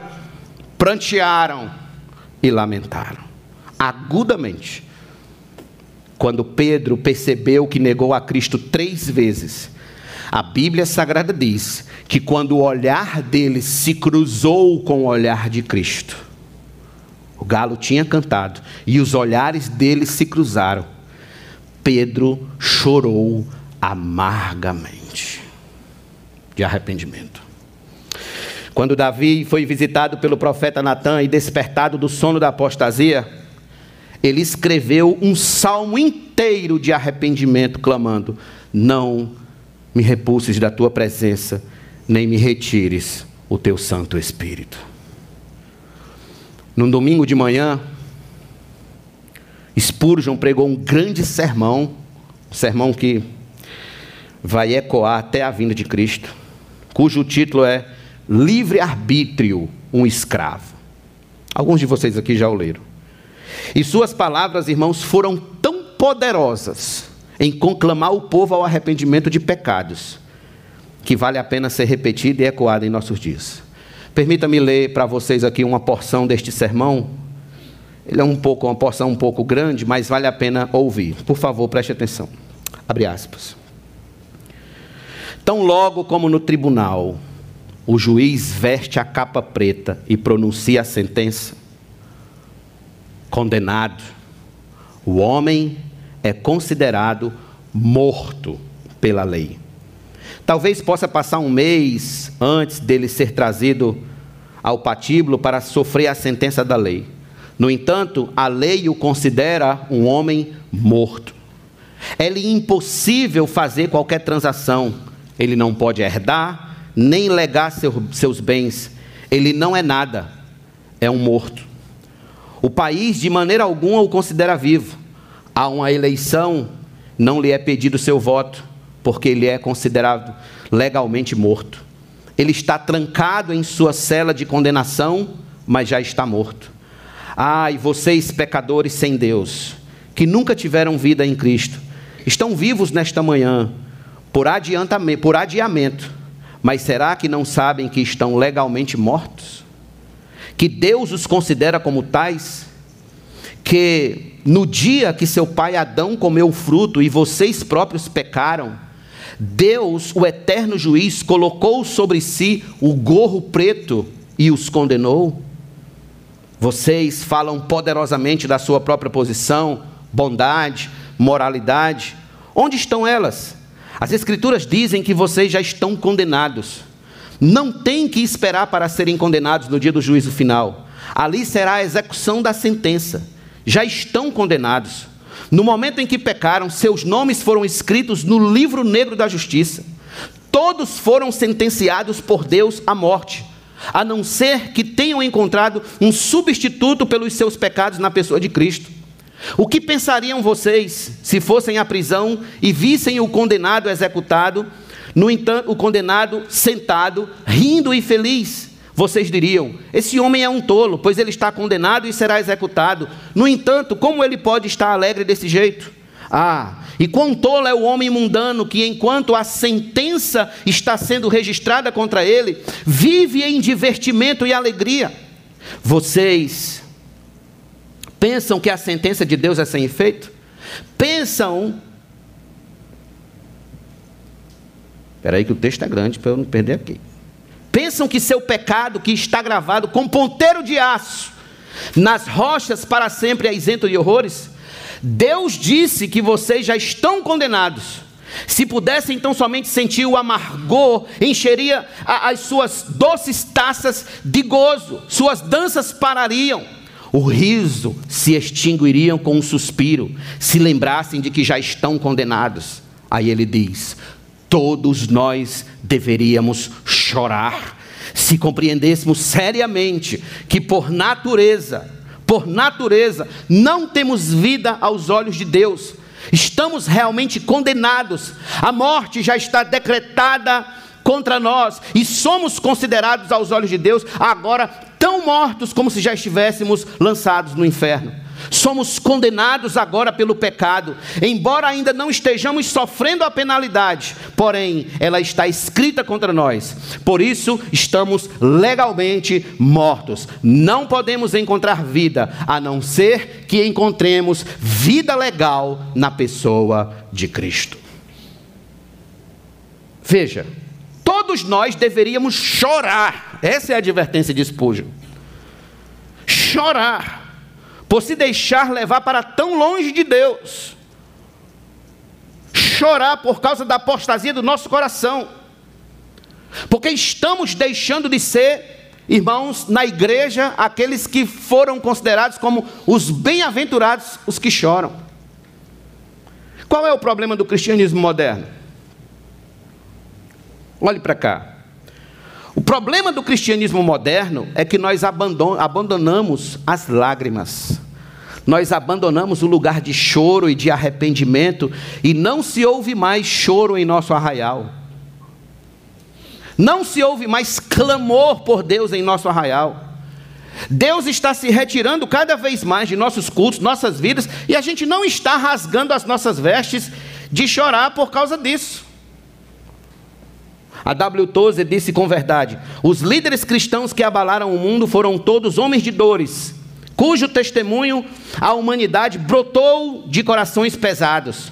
prantearam e lamentaram, agudamente. Quando Pedro percebeu que negou a Cristo três vezes, a Bíblia Sagrada diz que quando o olhar dele se cruzou com o olhar de Cristo, o galo tinha cantado e os olhares dele se cruzaram. Pedro chorou amargamente de arrependimento. Quando Davi foi visitado pelo profeta Natan e despertado do sono da apostasia, ele escreveu um salmo inteiro de arrependimento, clamando: Não me repulses da tua presença, nem me retires o teu Santo Espírito. Num domingo de manhã, Spurgeon pregou um grande sermão, um sermão que vai ecoar até a vinda de Cristo, cujo título é Livre-arbítrio, um escravo. Alguns de vocês aqui já o leram. E suas palavras, irmãos, foram tão poderosas em conclamar o povo ao arrependimento de pecados, que vale a pena ser repetida e ecoada em nossos dias. Permita-me ler para vocês aqui uma porção deste sermão. Ele é um pouco uma porção um pouco grande, mas vale a pena ouvir. Por favor, preste atenção. Abre aspas. Tão logo como no tribunal o juiz veste a capa preta e pronuncia a sentença, condenado, o homem é considerado morto pela lei. Talvez possa passar um mês antes dele ser trazido ao patíbulo para sofrer a sentença da lei. No entanto, a lei o considera um homem morto. É-lhe impossível fazer qualquer transação ele não pode herdar, nem legar seu, seus bens, ele não é nada, é um morto. O país, de maneira alguma, o considera vivo. Há uma eleição, não lhe é pedido seu voto, porque ele é considerado legalmente morto. Ele está trancado em sua cela de condenação, mas já está morto. Ai, vocês pecadores sem Deus, que nunca tiveram vida em Cristo, estão vivos nesta manhã, por, adiantamento, por adiamento. Mas será que não sabem que estão legalmente mortos? Que Deus os considera como tais? Que no dia que seu pai Adão comeu o fruto e vocês próprios pecaram, Deus, o eterno juiz, colocou sobre si o gorro preto e os condenou? Vocês falam poderosamente da sua própria posição, bondade, moralidade. Onde estão elas? As Escrituras dizem que vocês já estão condenados. Não tem que esperar para serem condenados no dia do juízo final. Ali será a execução da sentença. Já estão condenados. No momento em que pecaram, seus nomes foram escritos no livro negro da justiça. Todos foram sentenciados por Deus à morte, a não ser que tenham encontrado um substituto pelos seus pecados na pessoa de Cristo. O que pensariam vocês se fossem à prisão e vissem o condenado executado, no entanto, o condenado sentado, rindo e feliz? Vocês diriam: esse homem é um tolo, pois ele está condenado e será executado. No entanto, como ele pode estar alegre desse jeito? Ah, e quão tolo é o homem mundano que, enquanto a sentença está sendo registrada contra ele, vive em divertimento e alegria. Vocês Pensam que a sentença de Deus é sem efeito? Pensam. Espera aí que o texto é grande para eu não perder aqui. Pensam que seu pecado, que está gravado com ponteiro de aço nas rochas para sempre é isento de horrores? Deus disse que vocês já estão condenados. Se pudesse então somente sentir o amargor, encheria as suas doces taças de gozo, suas danças parariam, o riso se extinguiriam com um suspiro, se lembrassem de que já estão condenados. Aí ele diz: todos nós deveríamos chorar, se compreendêssemos seriamente que por natureza, por natureza, não temos vida aos olhos de Deus, estamos realmente condenados, a morte já está decretada contra nós e somos considerados aos olhos de Deus. Agora tão mortos como se já estivéssemos lançados no inferno. Somos condenados agora pelo pecado, embora ainda não estejamos sofrendo a penalidade, porém ela está escrita contra nós. Por isso estamos legalmente mortos. Não podemos encontrar vida a não ser que encontremos vida legal na pessoa de Cristo. Veja, todos nós deveríamos chorar. Essa é a advertência de Spurgeon. Chorar por se deixar levar para tão longe de Deus, chorar por causa da apostasia do nosso coração, porque estamos deixando de ser, irmãos, na igreja, aqueles que foram considerados como os bem-aventurados, os que choram. Qual é o problema do cristianismo moderno? Olhe para cá. O problema do cristianismo moderno é que nós abandonamos as lágrimas. Nós abandonamos o lugar de choro e de arrependimento e não se ouve mais choro em nosso arraial. Não se ouve mais clamor por Deus em nosso arraial. Deus está se retirando cada vez mais de nossos cultos, nossas vidas, e a gente não está rasgando as nossas vestes de chorar por causa disso. A W. Tozer disse com verdade: os líderes cristãos que abalaram o mundo foram todos homens de dores, cujo testemunho a humanidade brotou de corações pesados.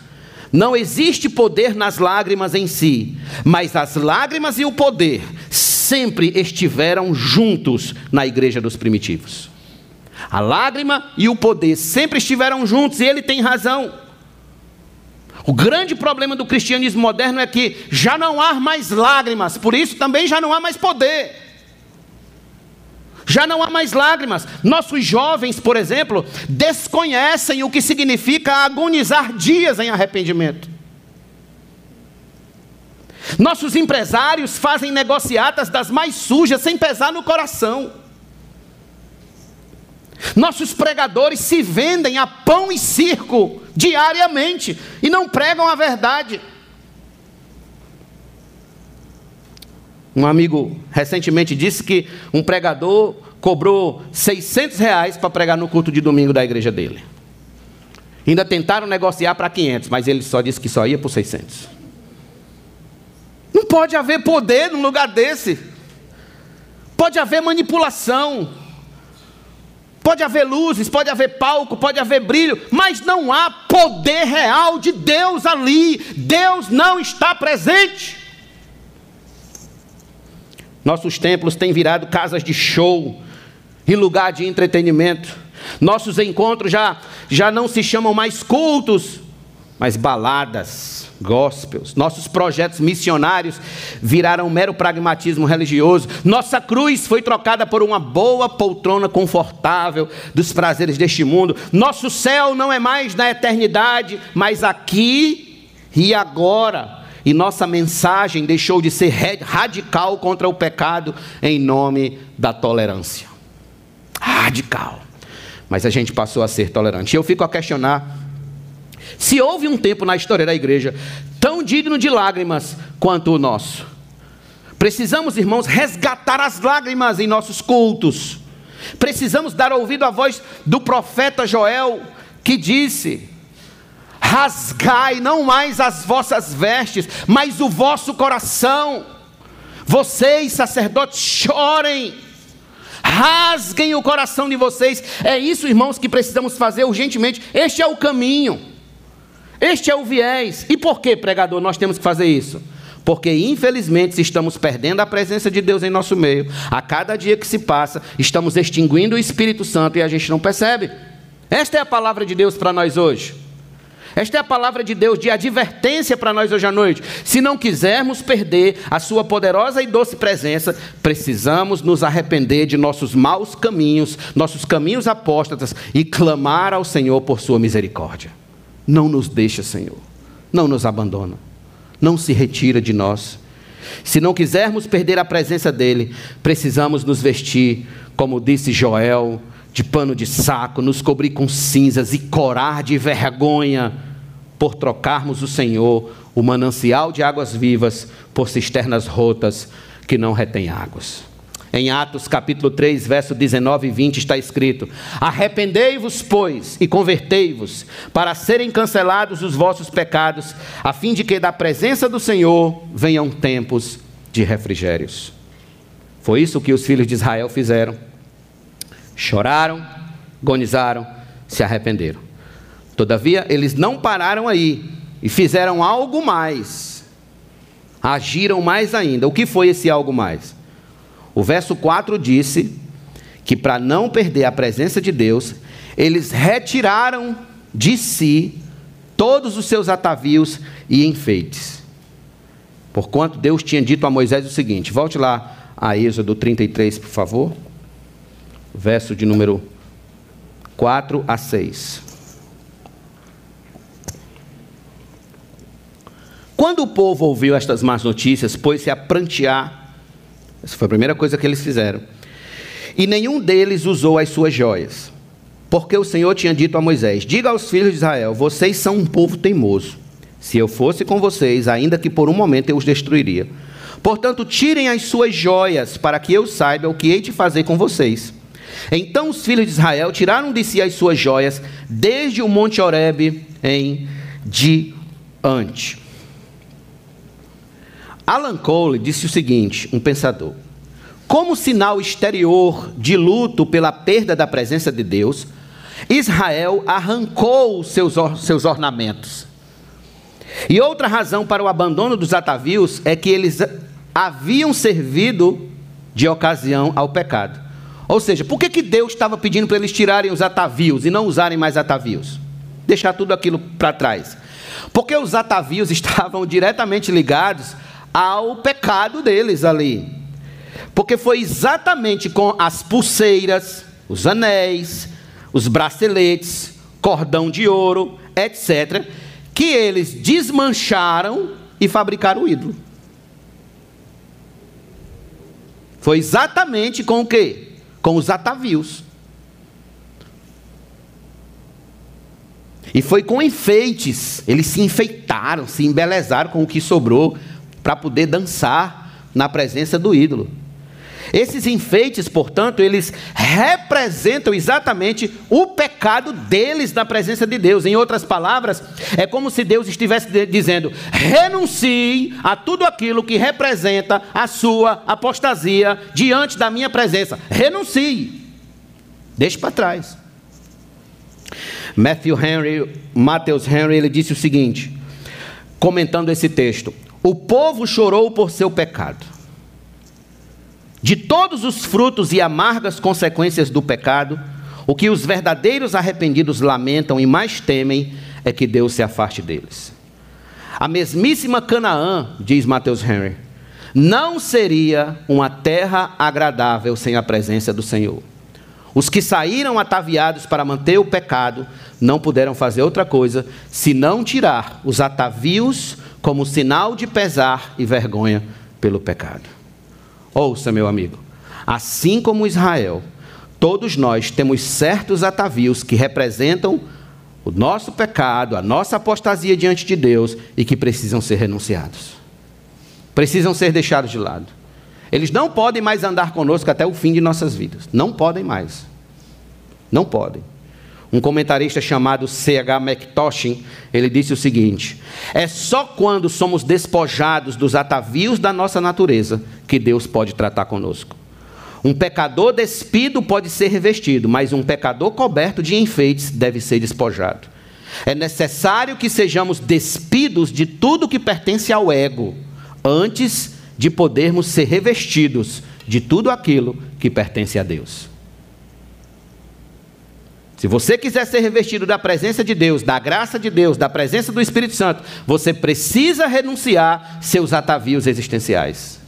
Não existe poder nas lágrimas em si, mas as lágrimas e o poder sempre estiveram juntos na igreja dos primitivos. A lágrima e o poder sempre estiveram juntos, e ele tem razão. O grande problema do cristianismo moderno é que já não há mais lágrimas, por isso também já não há mais poder. Já não há mais lágrimas. Nossos jovens, por exemplo, desconhecem o que significa agonizar dias em arrependimento. Nossos empresários fazem negociatas das mais sujas sem pesar no coração. Nossos pregadores se vendem a pão e circo diariamente e não pregam a verdade. Um amigo recentemente disse que um pregador cobrou 600 reais para pregar no culto de domingo da igreja dele. Ainda tentaram negociar para 500, mas ele só disse que só ia por 600. Não pode haver poder num lugar desse. Pode haver manipulação. Pode haver luzes, pode haver palco, pode haver brilho, mas não há poder real de Deus ali. Deus não está presente. Nossos templos têm virado casas de show e lugar de entretenimento. Nossos encontros já, já não se chamam mais cultos, mas baladas, gospels. Nossos projetos missionários viraram mero pragmatismo religioso. Nossa cruz foi trocada por uma boa poltrona confortável dos prazeres deste mundo. Nosso céu não é mais na eternidade, mas aqui e agora. E nossa mensagem deixou de ser radical contra o pecado em nome da tolerância. Radical. Mas a gente passou a ser tolerante. Eu fico a questionar se houve um tempo na história da igreja tão digno de lágrimas quanto o nosso, precisamos, irmãos, resgatar as lágrimas em nossos cultos. Precisamos dar ouvido à voz do profeta Joel, que disse: Rasgai não mais as vossas vestes, mas o vosso coração. Vocês, sacerdotes, chorem rasguem o coração de vocês. É isso, irmãos, que precisamos fazer urgentemente. Este é o caminho. Este é o viés. E por que, pregador, nós temos que fazer isso? Porque, infelizmente, estamos perdendo a presença de Deus em nosso meio, a cada dia que se passa, estamos extinguindo o Espírito Santo e a gente não percebe. Esta é a palavra de Deus para nós hoje. Esta é a palavra de Deus de advertência para nós hoje à noite. Se não quisermos perder a Sua poderosa e doce presença, precisamos nos arrepender de nossos maus caminhos, nossos caminhos apóstatas e clamar ao Senhor por Sua misericórdia. Não nos deixa, Senhor. Não nos abandona. Não se retira de nós. Se não quisermos perder a presença dEle, precisamos nos vestir, como disse Joel, de pano de saco, nos cobrir com cinzas e corar de vergonha por trocarmos o Senhor, o manancial de águas vivas, por cisternas rotas que não retêm águas. Em Atos capítulo 3, verso 19 e 20 está escrito: Arrependei-vos, pois, e convertei-vos, para serem cancelados os vossos pecados, a fim de que da presença do Senhor venham tempos de refrigérios. Foi isso que os filhos de Israel fizeram. Choraram, agonizaram, se arrependeram. Todavia, eles não pararam aí e fizeram algo mais. Agiram mais ainda. O que foi esse algo mais? O verso 4 disse que para não perder a presença de Deus, eles retiraram de si todos os seus atavios e enfeites. Porquanto Deus tinha dito a Moisés o seguinte: volte lá a Êxodo 33, por favor. Verso de número 4 a 6. Quando o povo ouviu estas más notícias, pôs-se a prantear. Essa foi a primeira coisa que eles fizeram. E nenhum deles usou as suas joias. Porque o Senhor tinha dito a Moisés: Diga aos filhos de Israel: Vocês são um povo teimoso. Se eu fosse com vocês, ainda que por um momento eu os destruiria. Portanto, tirem as suas joias, para que eu saiba o que hei de fazer com vocês. Então os filhos de Israel tiraram de si as suas joias, desde o monte Horebe em diante. Alan Cole disse o seguinte, um pensador: Como sinal exterior de luto pela perda da presença de Deus, Israel arrancou seus, seus ornamentos. E outra razão para o abandono dos atavios é que eles haviam servido de ocasião ao pecado. Ou seja, por que, que Deus estava pedindo para eles tirarem os atavios e não usarem mais atavios? Deixar tudo aquilo para trás. Porque os atavios estavam diretamente ligados ao pecado deles ali. Porque foi exatamente com as pulseiras, os anéis, os braceletes, cordão de ouro, etc., que eles desmancharam e fabricaram o ídolo. Foi exatamente com o quê? Com os atavios. E foi com enfeites. Eles se enfeitaram, se embelezaram com o que sobrou para poder dançar na presença do ídolo. Esses enfeites, portanto, eles representam exatamente o pecado deles na presença de Deus. Em outras palavras, é como se Deus estivesse dizendo: renuncie a tudo aquilo que representa a sua apostasia diante da minha presença. Renuncie. Deixe para trás. Matthew Henry, Matthews Henry, ele disse o seguinte, comentando esse texto: o povo chorou por seu pecado. De todos os frutos e amargas consequências do pecado, o que os verdadeiros arrependidos lamentam e mais temem é que Deus se afaste deles. A mesmíssima Canaã, diz Mateus Henry, não seria uma terra agradável sem a presença do Senhor. Os que saíram ataviados para manter o pecado não puderam fazer outra coisa senão tirar os atavios como sinal de pesar e vergonha pelo pecado. Ouça, meu amigo, assim como Israel, todos nós temos certos atavios que representam o nosso pecado, a nossa apostasia diante de Deus e que precisam ser renunciados. Precisam ser deixados de lado. Eles não podem mais andar conosco até o fim de nossas vidas. Não podem mais. Não podem. Um comentarista chamado C.H. McToshin, ele disse o seguinte: É só quando somos despojados dos atavios da nossa natureza que Deus pode tratar conosco. Um pecador despido pode ser revestido, mas um pecador coberto de enfeites deve ser despojado. É necessário que sejamos despidos de tudo que pertence ao ego, antes de podermos ser revestidos de tudo aquilo que pertence a Deus. Se você quiser ser revestido da presença de Deus, da graça de Deus, da presença do Espírito Santo, você precisa renunciar seus atavios existenciais.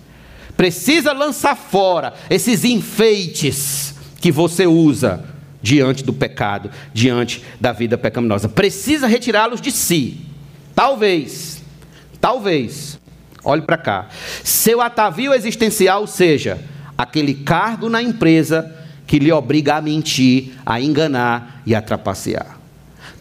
Precisa lançar fora esses enfeites que você usa diante do pecado, diante da vida pecaminosa. Precisa retirá-los de si. Talvez, talvez, olhe para cá, seu atavio existencial seja aquele cargo na empresa que lhe obriga a mentir, a enganar e a trapacear.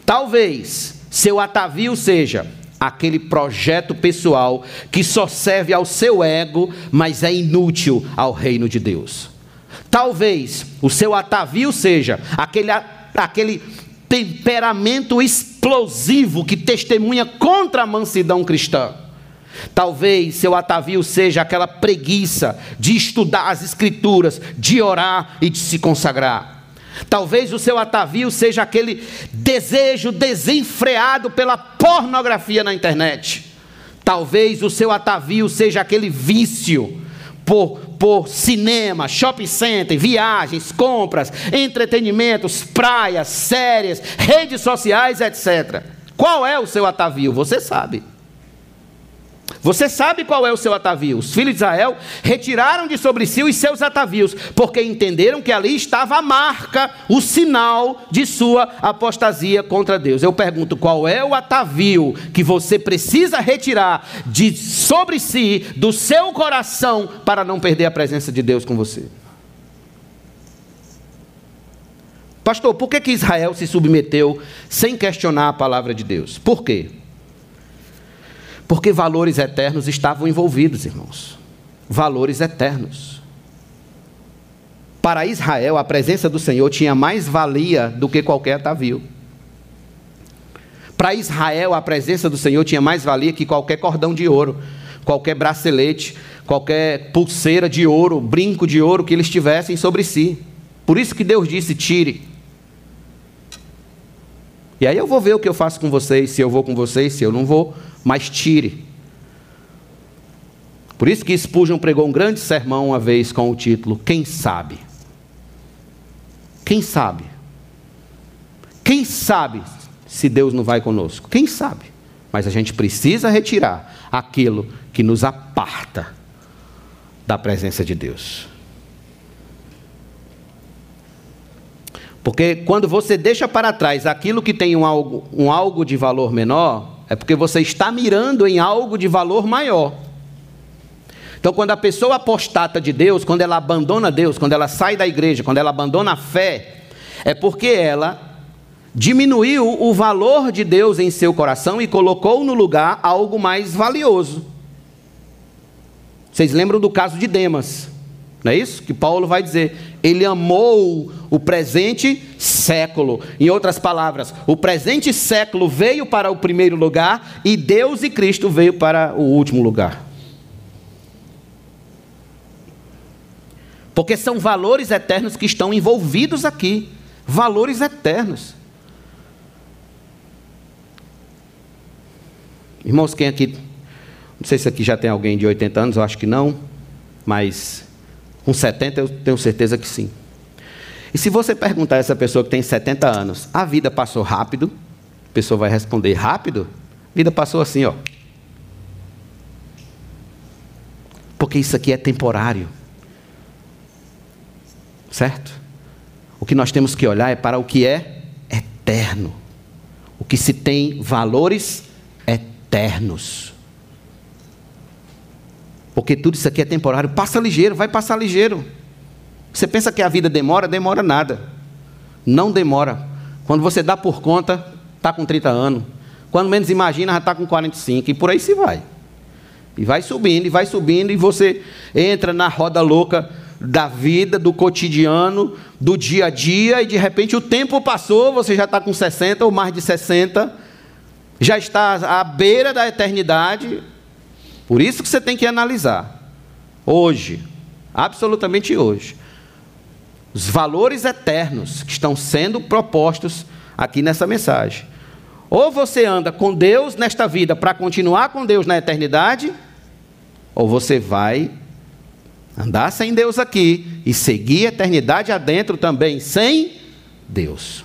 Talvez seu atavio seja aquele projeto pessoal que só serve ao seu ego, mas é inútil ao reino de Deus. Talvez o seu atavio seja aquele, aquele temperamento explosivo que testemunha contra a mansidão cristã. Talvez seu atavio seja aquela preguiça de estudar as Escrituras, de orar e de se consagrar. Talvez o seu atavio seja aquele desejo desenfreado pela pornografia na internet. Talvez o seu atavio seja aquele vício por, por cinema, shopping center, viagens, compras, entretenimentos, praias, séries, redes sociais, etc. Qual é o seu atavio? Você sabe. Você sabe qual é o seu atavio? Os filhos de Israel retiraram de sobre si os seus atavios, porque entenderam que ali estava a marca, o sinal de sua apostasia contra Deus. Eu pergunto: qual é o atavio que você precisa retirar de sobre si, do seu coração, para não perder a presença de Deus com você? Pastor, por que, que Israel se submeteu sem questionar a palavra de Deus? Por quê? Porque valores eternos estavam envolvidos, irmãos. Valores eternos. Para Israel, a presença do Senhor tinha mais valia do que qualquer atavio. Para Israel, a presença do Senhor tinha mais valia que qualquer cordão de ouro, qualquer bracelete, qualquer pulseira de ouro, brinco de ouro que eles tivessem sobre si. Por isso que Deus disse: tire. E aí eu vou ver o que eu faço com vocês, se eu vou com vocês, se eu não vou mas tire. Por isso que Spurgeon pregou um grande sermão uma vez com o título Quem sabe? Quem sabe? Quem sabe se Deus não vai conosco? Quem sabe? Mas a gente precisa retirar aquilo que nos aparta da presença de Deus. Porque quando você deixa para trás aquilo que tem um algo, um algo de valor menor, é porque você está mirando em algo de valor maior. Então, quando a pessoa apostata de Deus, quando ela abandona Deus, quando ela sai da igreja, quando ela abandona a fé, é porque ela diminuiu o valor de Deus em seu coração e colocou no lugar algo mais valioso. Vocês lembram do caso de Demas? Não é isso que Paulo vai dizer? Ele amou o presente século. Em outras palavras, o presente século veio para o primeiro lugar e Deus e Cristo veio para o último lugar. Porque são valores eternos que estão envolvidos aqui. Valores eternos. Irmãos, quem aqui. Não sei se aqui já tem alguém de 80 anos, eu acho que não. Mas com 70 eu tenho certeza que sim. E se você perguntar a essa pessoa que tem 70 anos, a vida passou rápido? A pessoa vai responder rápido? A vida passou assim, ó. Porque isso aqui é temporário. Certo? O que nós temos que olhar é para o que é eterno. O que se tem valores eternos. Porque tudo isso aqui é temporário. Passa ligeiro, vai passar ligeiro. Você pensa que a vida demora? Demora nada. Não demora. Quando você dá por conta, está com 30 anos. Quando menos imagina, já está com 45. E por aí se vai. E vai subindo, e vai subindo, e você entra na roda louca da vida, do cotidiano, do dia a dia, e de repente o tempo passou, você já está com 60 ou mais de 60, já está à beira da eternidade, por isso que você tem que analisar. Hoje, absolutamente hoje, os valores eternos que estão sendo propostos aqui nessa mensagem. Ou você anda com Deus nesta vida para continuar com Deus na eternidade, ou você vai andar sem Deus aqui e seguir a eternidade adentro também sem Deus.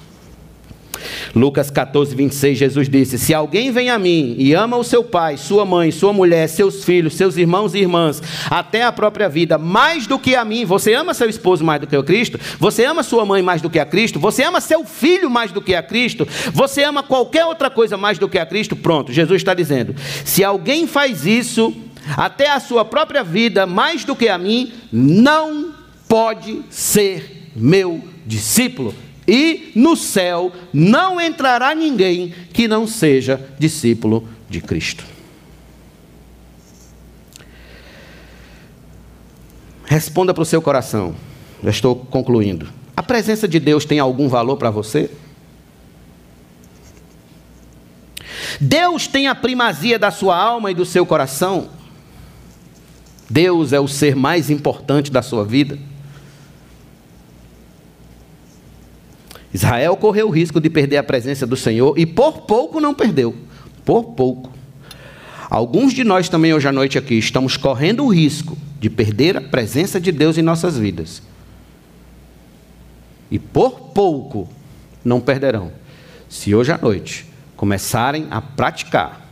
Lucas 14, 26, Jesus disse: Se alguém vem a mim e ama o seu pai, sua mãe, sua mulher, seus filhos, seus irmãos e irmãs, até a própria vida, mais do que a mim, você ama seu esposo mais do que o Cristo? Você ama sua mãe mais do que a Cristo? Você ama seu filho mais do que a Cristo? Você ama qualquer outra coisa mais do que a Cristo? Pronto, Jesus está dizendo: se alguém faz isso, até a sua própria vida, mais do que a mim, não pode ser meu discípulo. E no céu não entrará ninguém que não seja discípulo de Cristo. Responda para o seu coração. Já estou concluindo. A presença de Deus tem algum valor para você? Deus tem a primazia da sua alma e do seu coração? Deus é o ser mais importante da sua vida? Israel correu o risco de perder a presença do Senhor e por pouco não perdeu. Por pouco. Alguns de nós também hoje à noite aqui estamos correndo o risco de perder a presença de Deus em nossas vidas. E por pouco não perderão, se hoje à noite começarem a praticar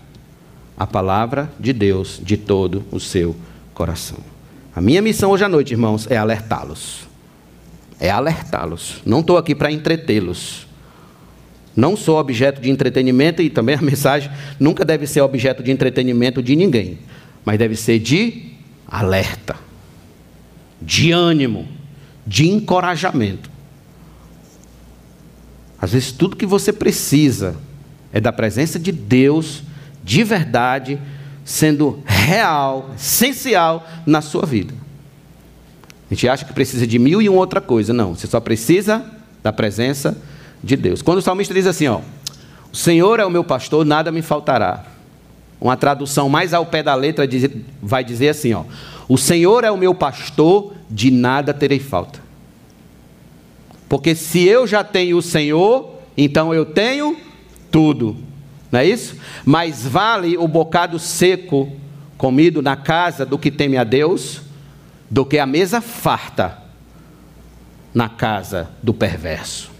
a palavra de Deus de todo o seu coração. A minha missão hoje à noite, irmãos, é alertá-los é alertá-los. Não estou aqui para entretê-los. Não sou objeto de entretenimento e também a mensagem nunca deve ser objeto de entretenimento de ninguém, mas deve ser de alerta, de ânimo, de encorajamento. Às vezes tudo que você precisa é da presença de Deus de verdade, sendo real, essencial na sua vida. A gente acha que precisa de mil e uma outra coisa. Não, você só precisa da presença de Deus. Quando o salmista diz assim, ó, o Senhor é o meu pastor, nada me faltará. Uma tradução mais ao pé da letra vai dizer assim, ó, o Senhor é o meu pastor, de nada terei falta. Porque se eu já tenho o Senhor, então eu tenho tudo. Não é isso? Mais vale o bocado seco comido na casa do que teme a Deus do que a mesa farta na casa do perverso.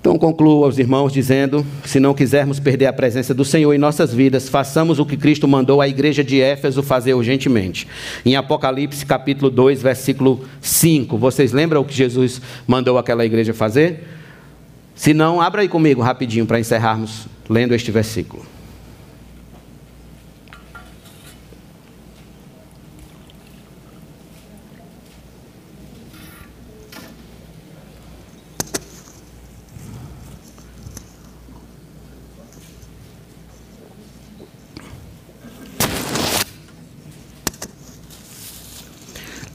Então concluo aos irmãos dizendo: se não quisermos perder a presença do Senhor em nossas vidas, façamos o que Cristo mandou à igreja de Éfeso fazer urgentemente. Em Apocalipse capítulo 2, versículo 5, vocês lembram o que Jesus mandou aquela igreja fazer? Se não, abra aí comigo rapidinho para encerrarmos lendo este versículo.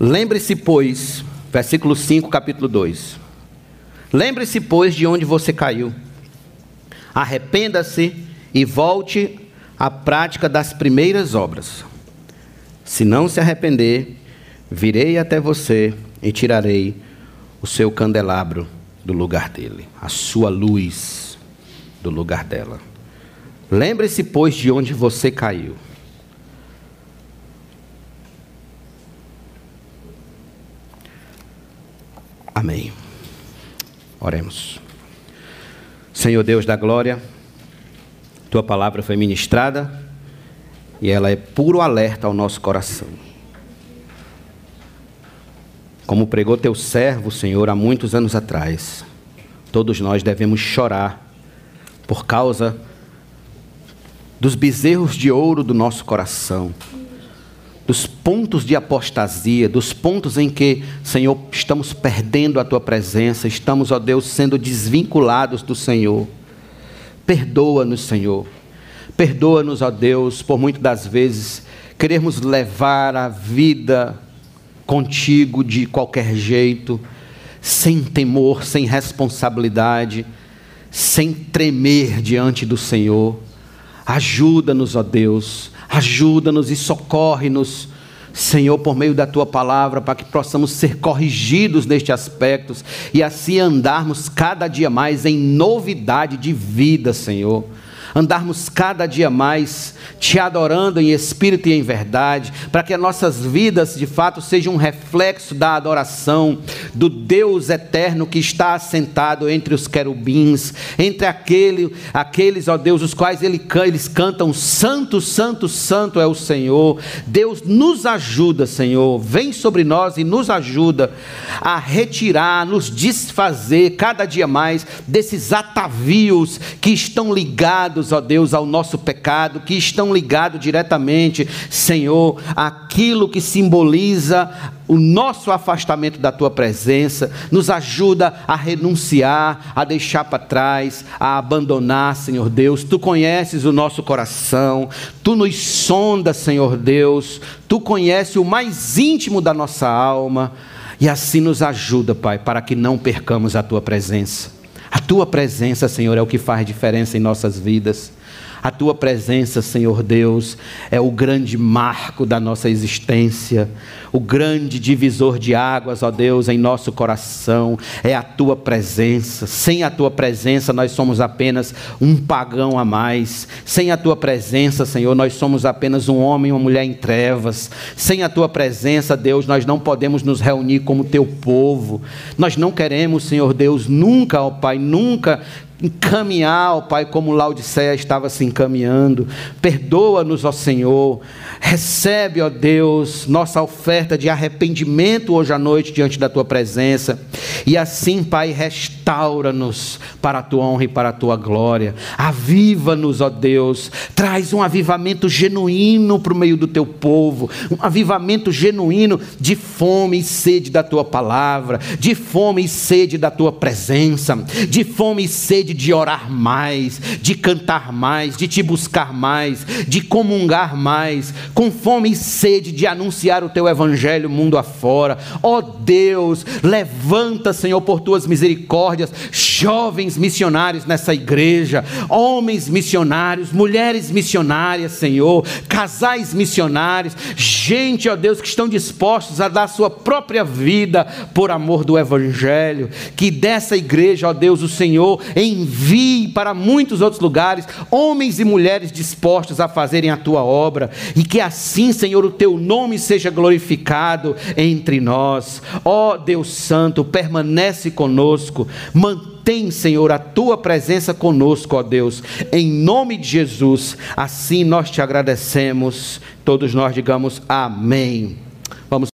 Lembre-se, pois, versículo 5, capítulo 2. Lembre-se, pois, de onde você caiu. Arrependa-se e volte à prática das primeiras obras. Se não se arrepender, virei até você e tirarei o seu candelabro do lugar dele, a sua luz do lugar dela. Lembre-se, pois, de onde você caiu. Amém. Oremos. Senhor Deus da glória, tua palavra foi ministrada e ela é puro alerta ao nosso coração. Como pregou teu servo, Senhor, há muitos anos atrás, todos nós devemos chorar por causa dos bezerros de ouro do nosso coração pontos de apostasia, dos pontos em que, Senhor, estamos perdendo a tua presença, estamos, ó Deus, sendo desvinculados do Senhor. Perdoa-nos, Senhor. Perdoa-nos, ó Deus, por muitas das vezes queremos levar a vida contigo de qualquer jeito, sem temor, sem responsabilidade, sem tremer diante do Senhor. Ajuda-nos, ó Deus Ajuda-nos e socorre-nos, Senhor, por meio da tua palavra, para que possamos ser corrigidos neste aspecto e assim andarmos cada dia mais em novidade de vida, Senhor. Andarmos cada dia mais te adorando em espírito e em verdade, para que as nossas vidas de fato sejam um reflexo da adoração do Deus eterno que está assentado entre os querubins, entre aquele, aqueles, ó Deus, os quais ele, eles cantam: Santo, Santo, Santo é o Senhor. Deus nos ajuda, Senhor, vem sobre nós e nos ajuda a retirar, nos desfazer cada dia mais desses atavios que estão ligados, ó Deus, ao nosso pecado, que estão ligados diretamente, Senhor, àquilo que simboliza o nosso afastamento da tua presença, nos ajuda a renunciar, a deixar para trás, a abandonar, Senhor Deus. Tu conheces o nosso coração, tu nos sonda, Senhor Deus, tu conheces o mais íntimo da nossa alma, e assim nos ajuda, Pai, para que não percamos a tua presença. A tua presença, Senhor, é o que faz diferença em nossas vidas. A tua presença, Senhor Deus, é o grande marco da nossa existência, o grande divisor de águas, ó Deus, em nosso coração, é a tua presença. Sem a tua presença, nós somos apenas um pagão a mais. Sem a tua presença, Senhor, nós somos apenas um homem e uma mulher em trevas. Sem a tua presença, Deus, nós não podemos nos reunir como teu povo. Nós não queremos, Senhor Deus, nunca, ó Pai, nunca encaminhar, ó Pai, como Laodiceia estava se encaminhando. Perdoa-nos, ó Senhor. Recebe, ó Deus, nossa oferta de arrependimento hoje à noite diante da tua presença. E assim, Pai, restaura-nos para a tua honra e para a tua glória. Aviva-nos, ó Deus. Traz um avivamento genuíno para o meio do teu povo. Um avivamento genuíno de fome e sede da tua palavra, de fome e sede da tua presença, de fome e sede de orar mais, de cantar mais, de te buscar mais, de comungar mais, com fome e sede de anunciar o teu evangelho mundo afora. Ó Deus, levanta, Senhor, por tuas misericórdias, jovens missionários nessa igreja, homens missionários, mulheres missionárias, Senhor, casais missionários, gente, ó Deus, que estão dispostos a dar sua própria vida por amor do evangelho. Que dessa igreja, ó Deus, o Senhor envie para muitos outros lugares homens e mulheres dispostos a fazerem a tua obra, e que assim, Senhor, o teu nome seja glorificado entre nós. Ó Deus Santo, permanece conosco, mantém, Senhor, a tua presença conosco, ó Deus, em nome de Jesus. Assim nós te agradecemos. Todos nós digamos amém. Vamos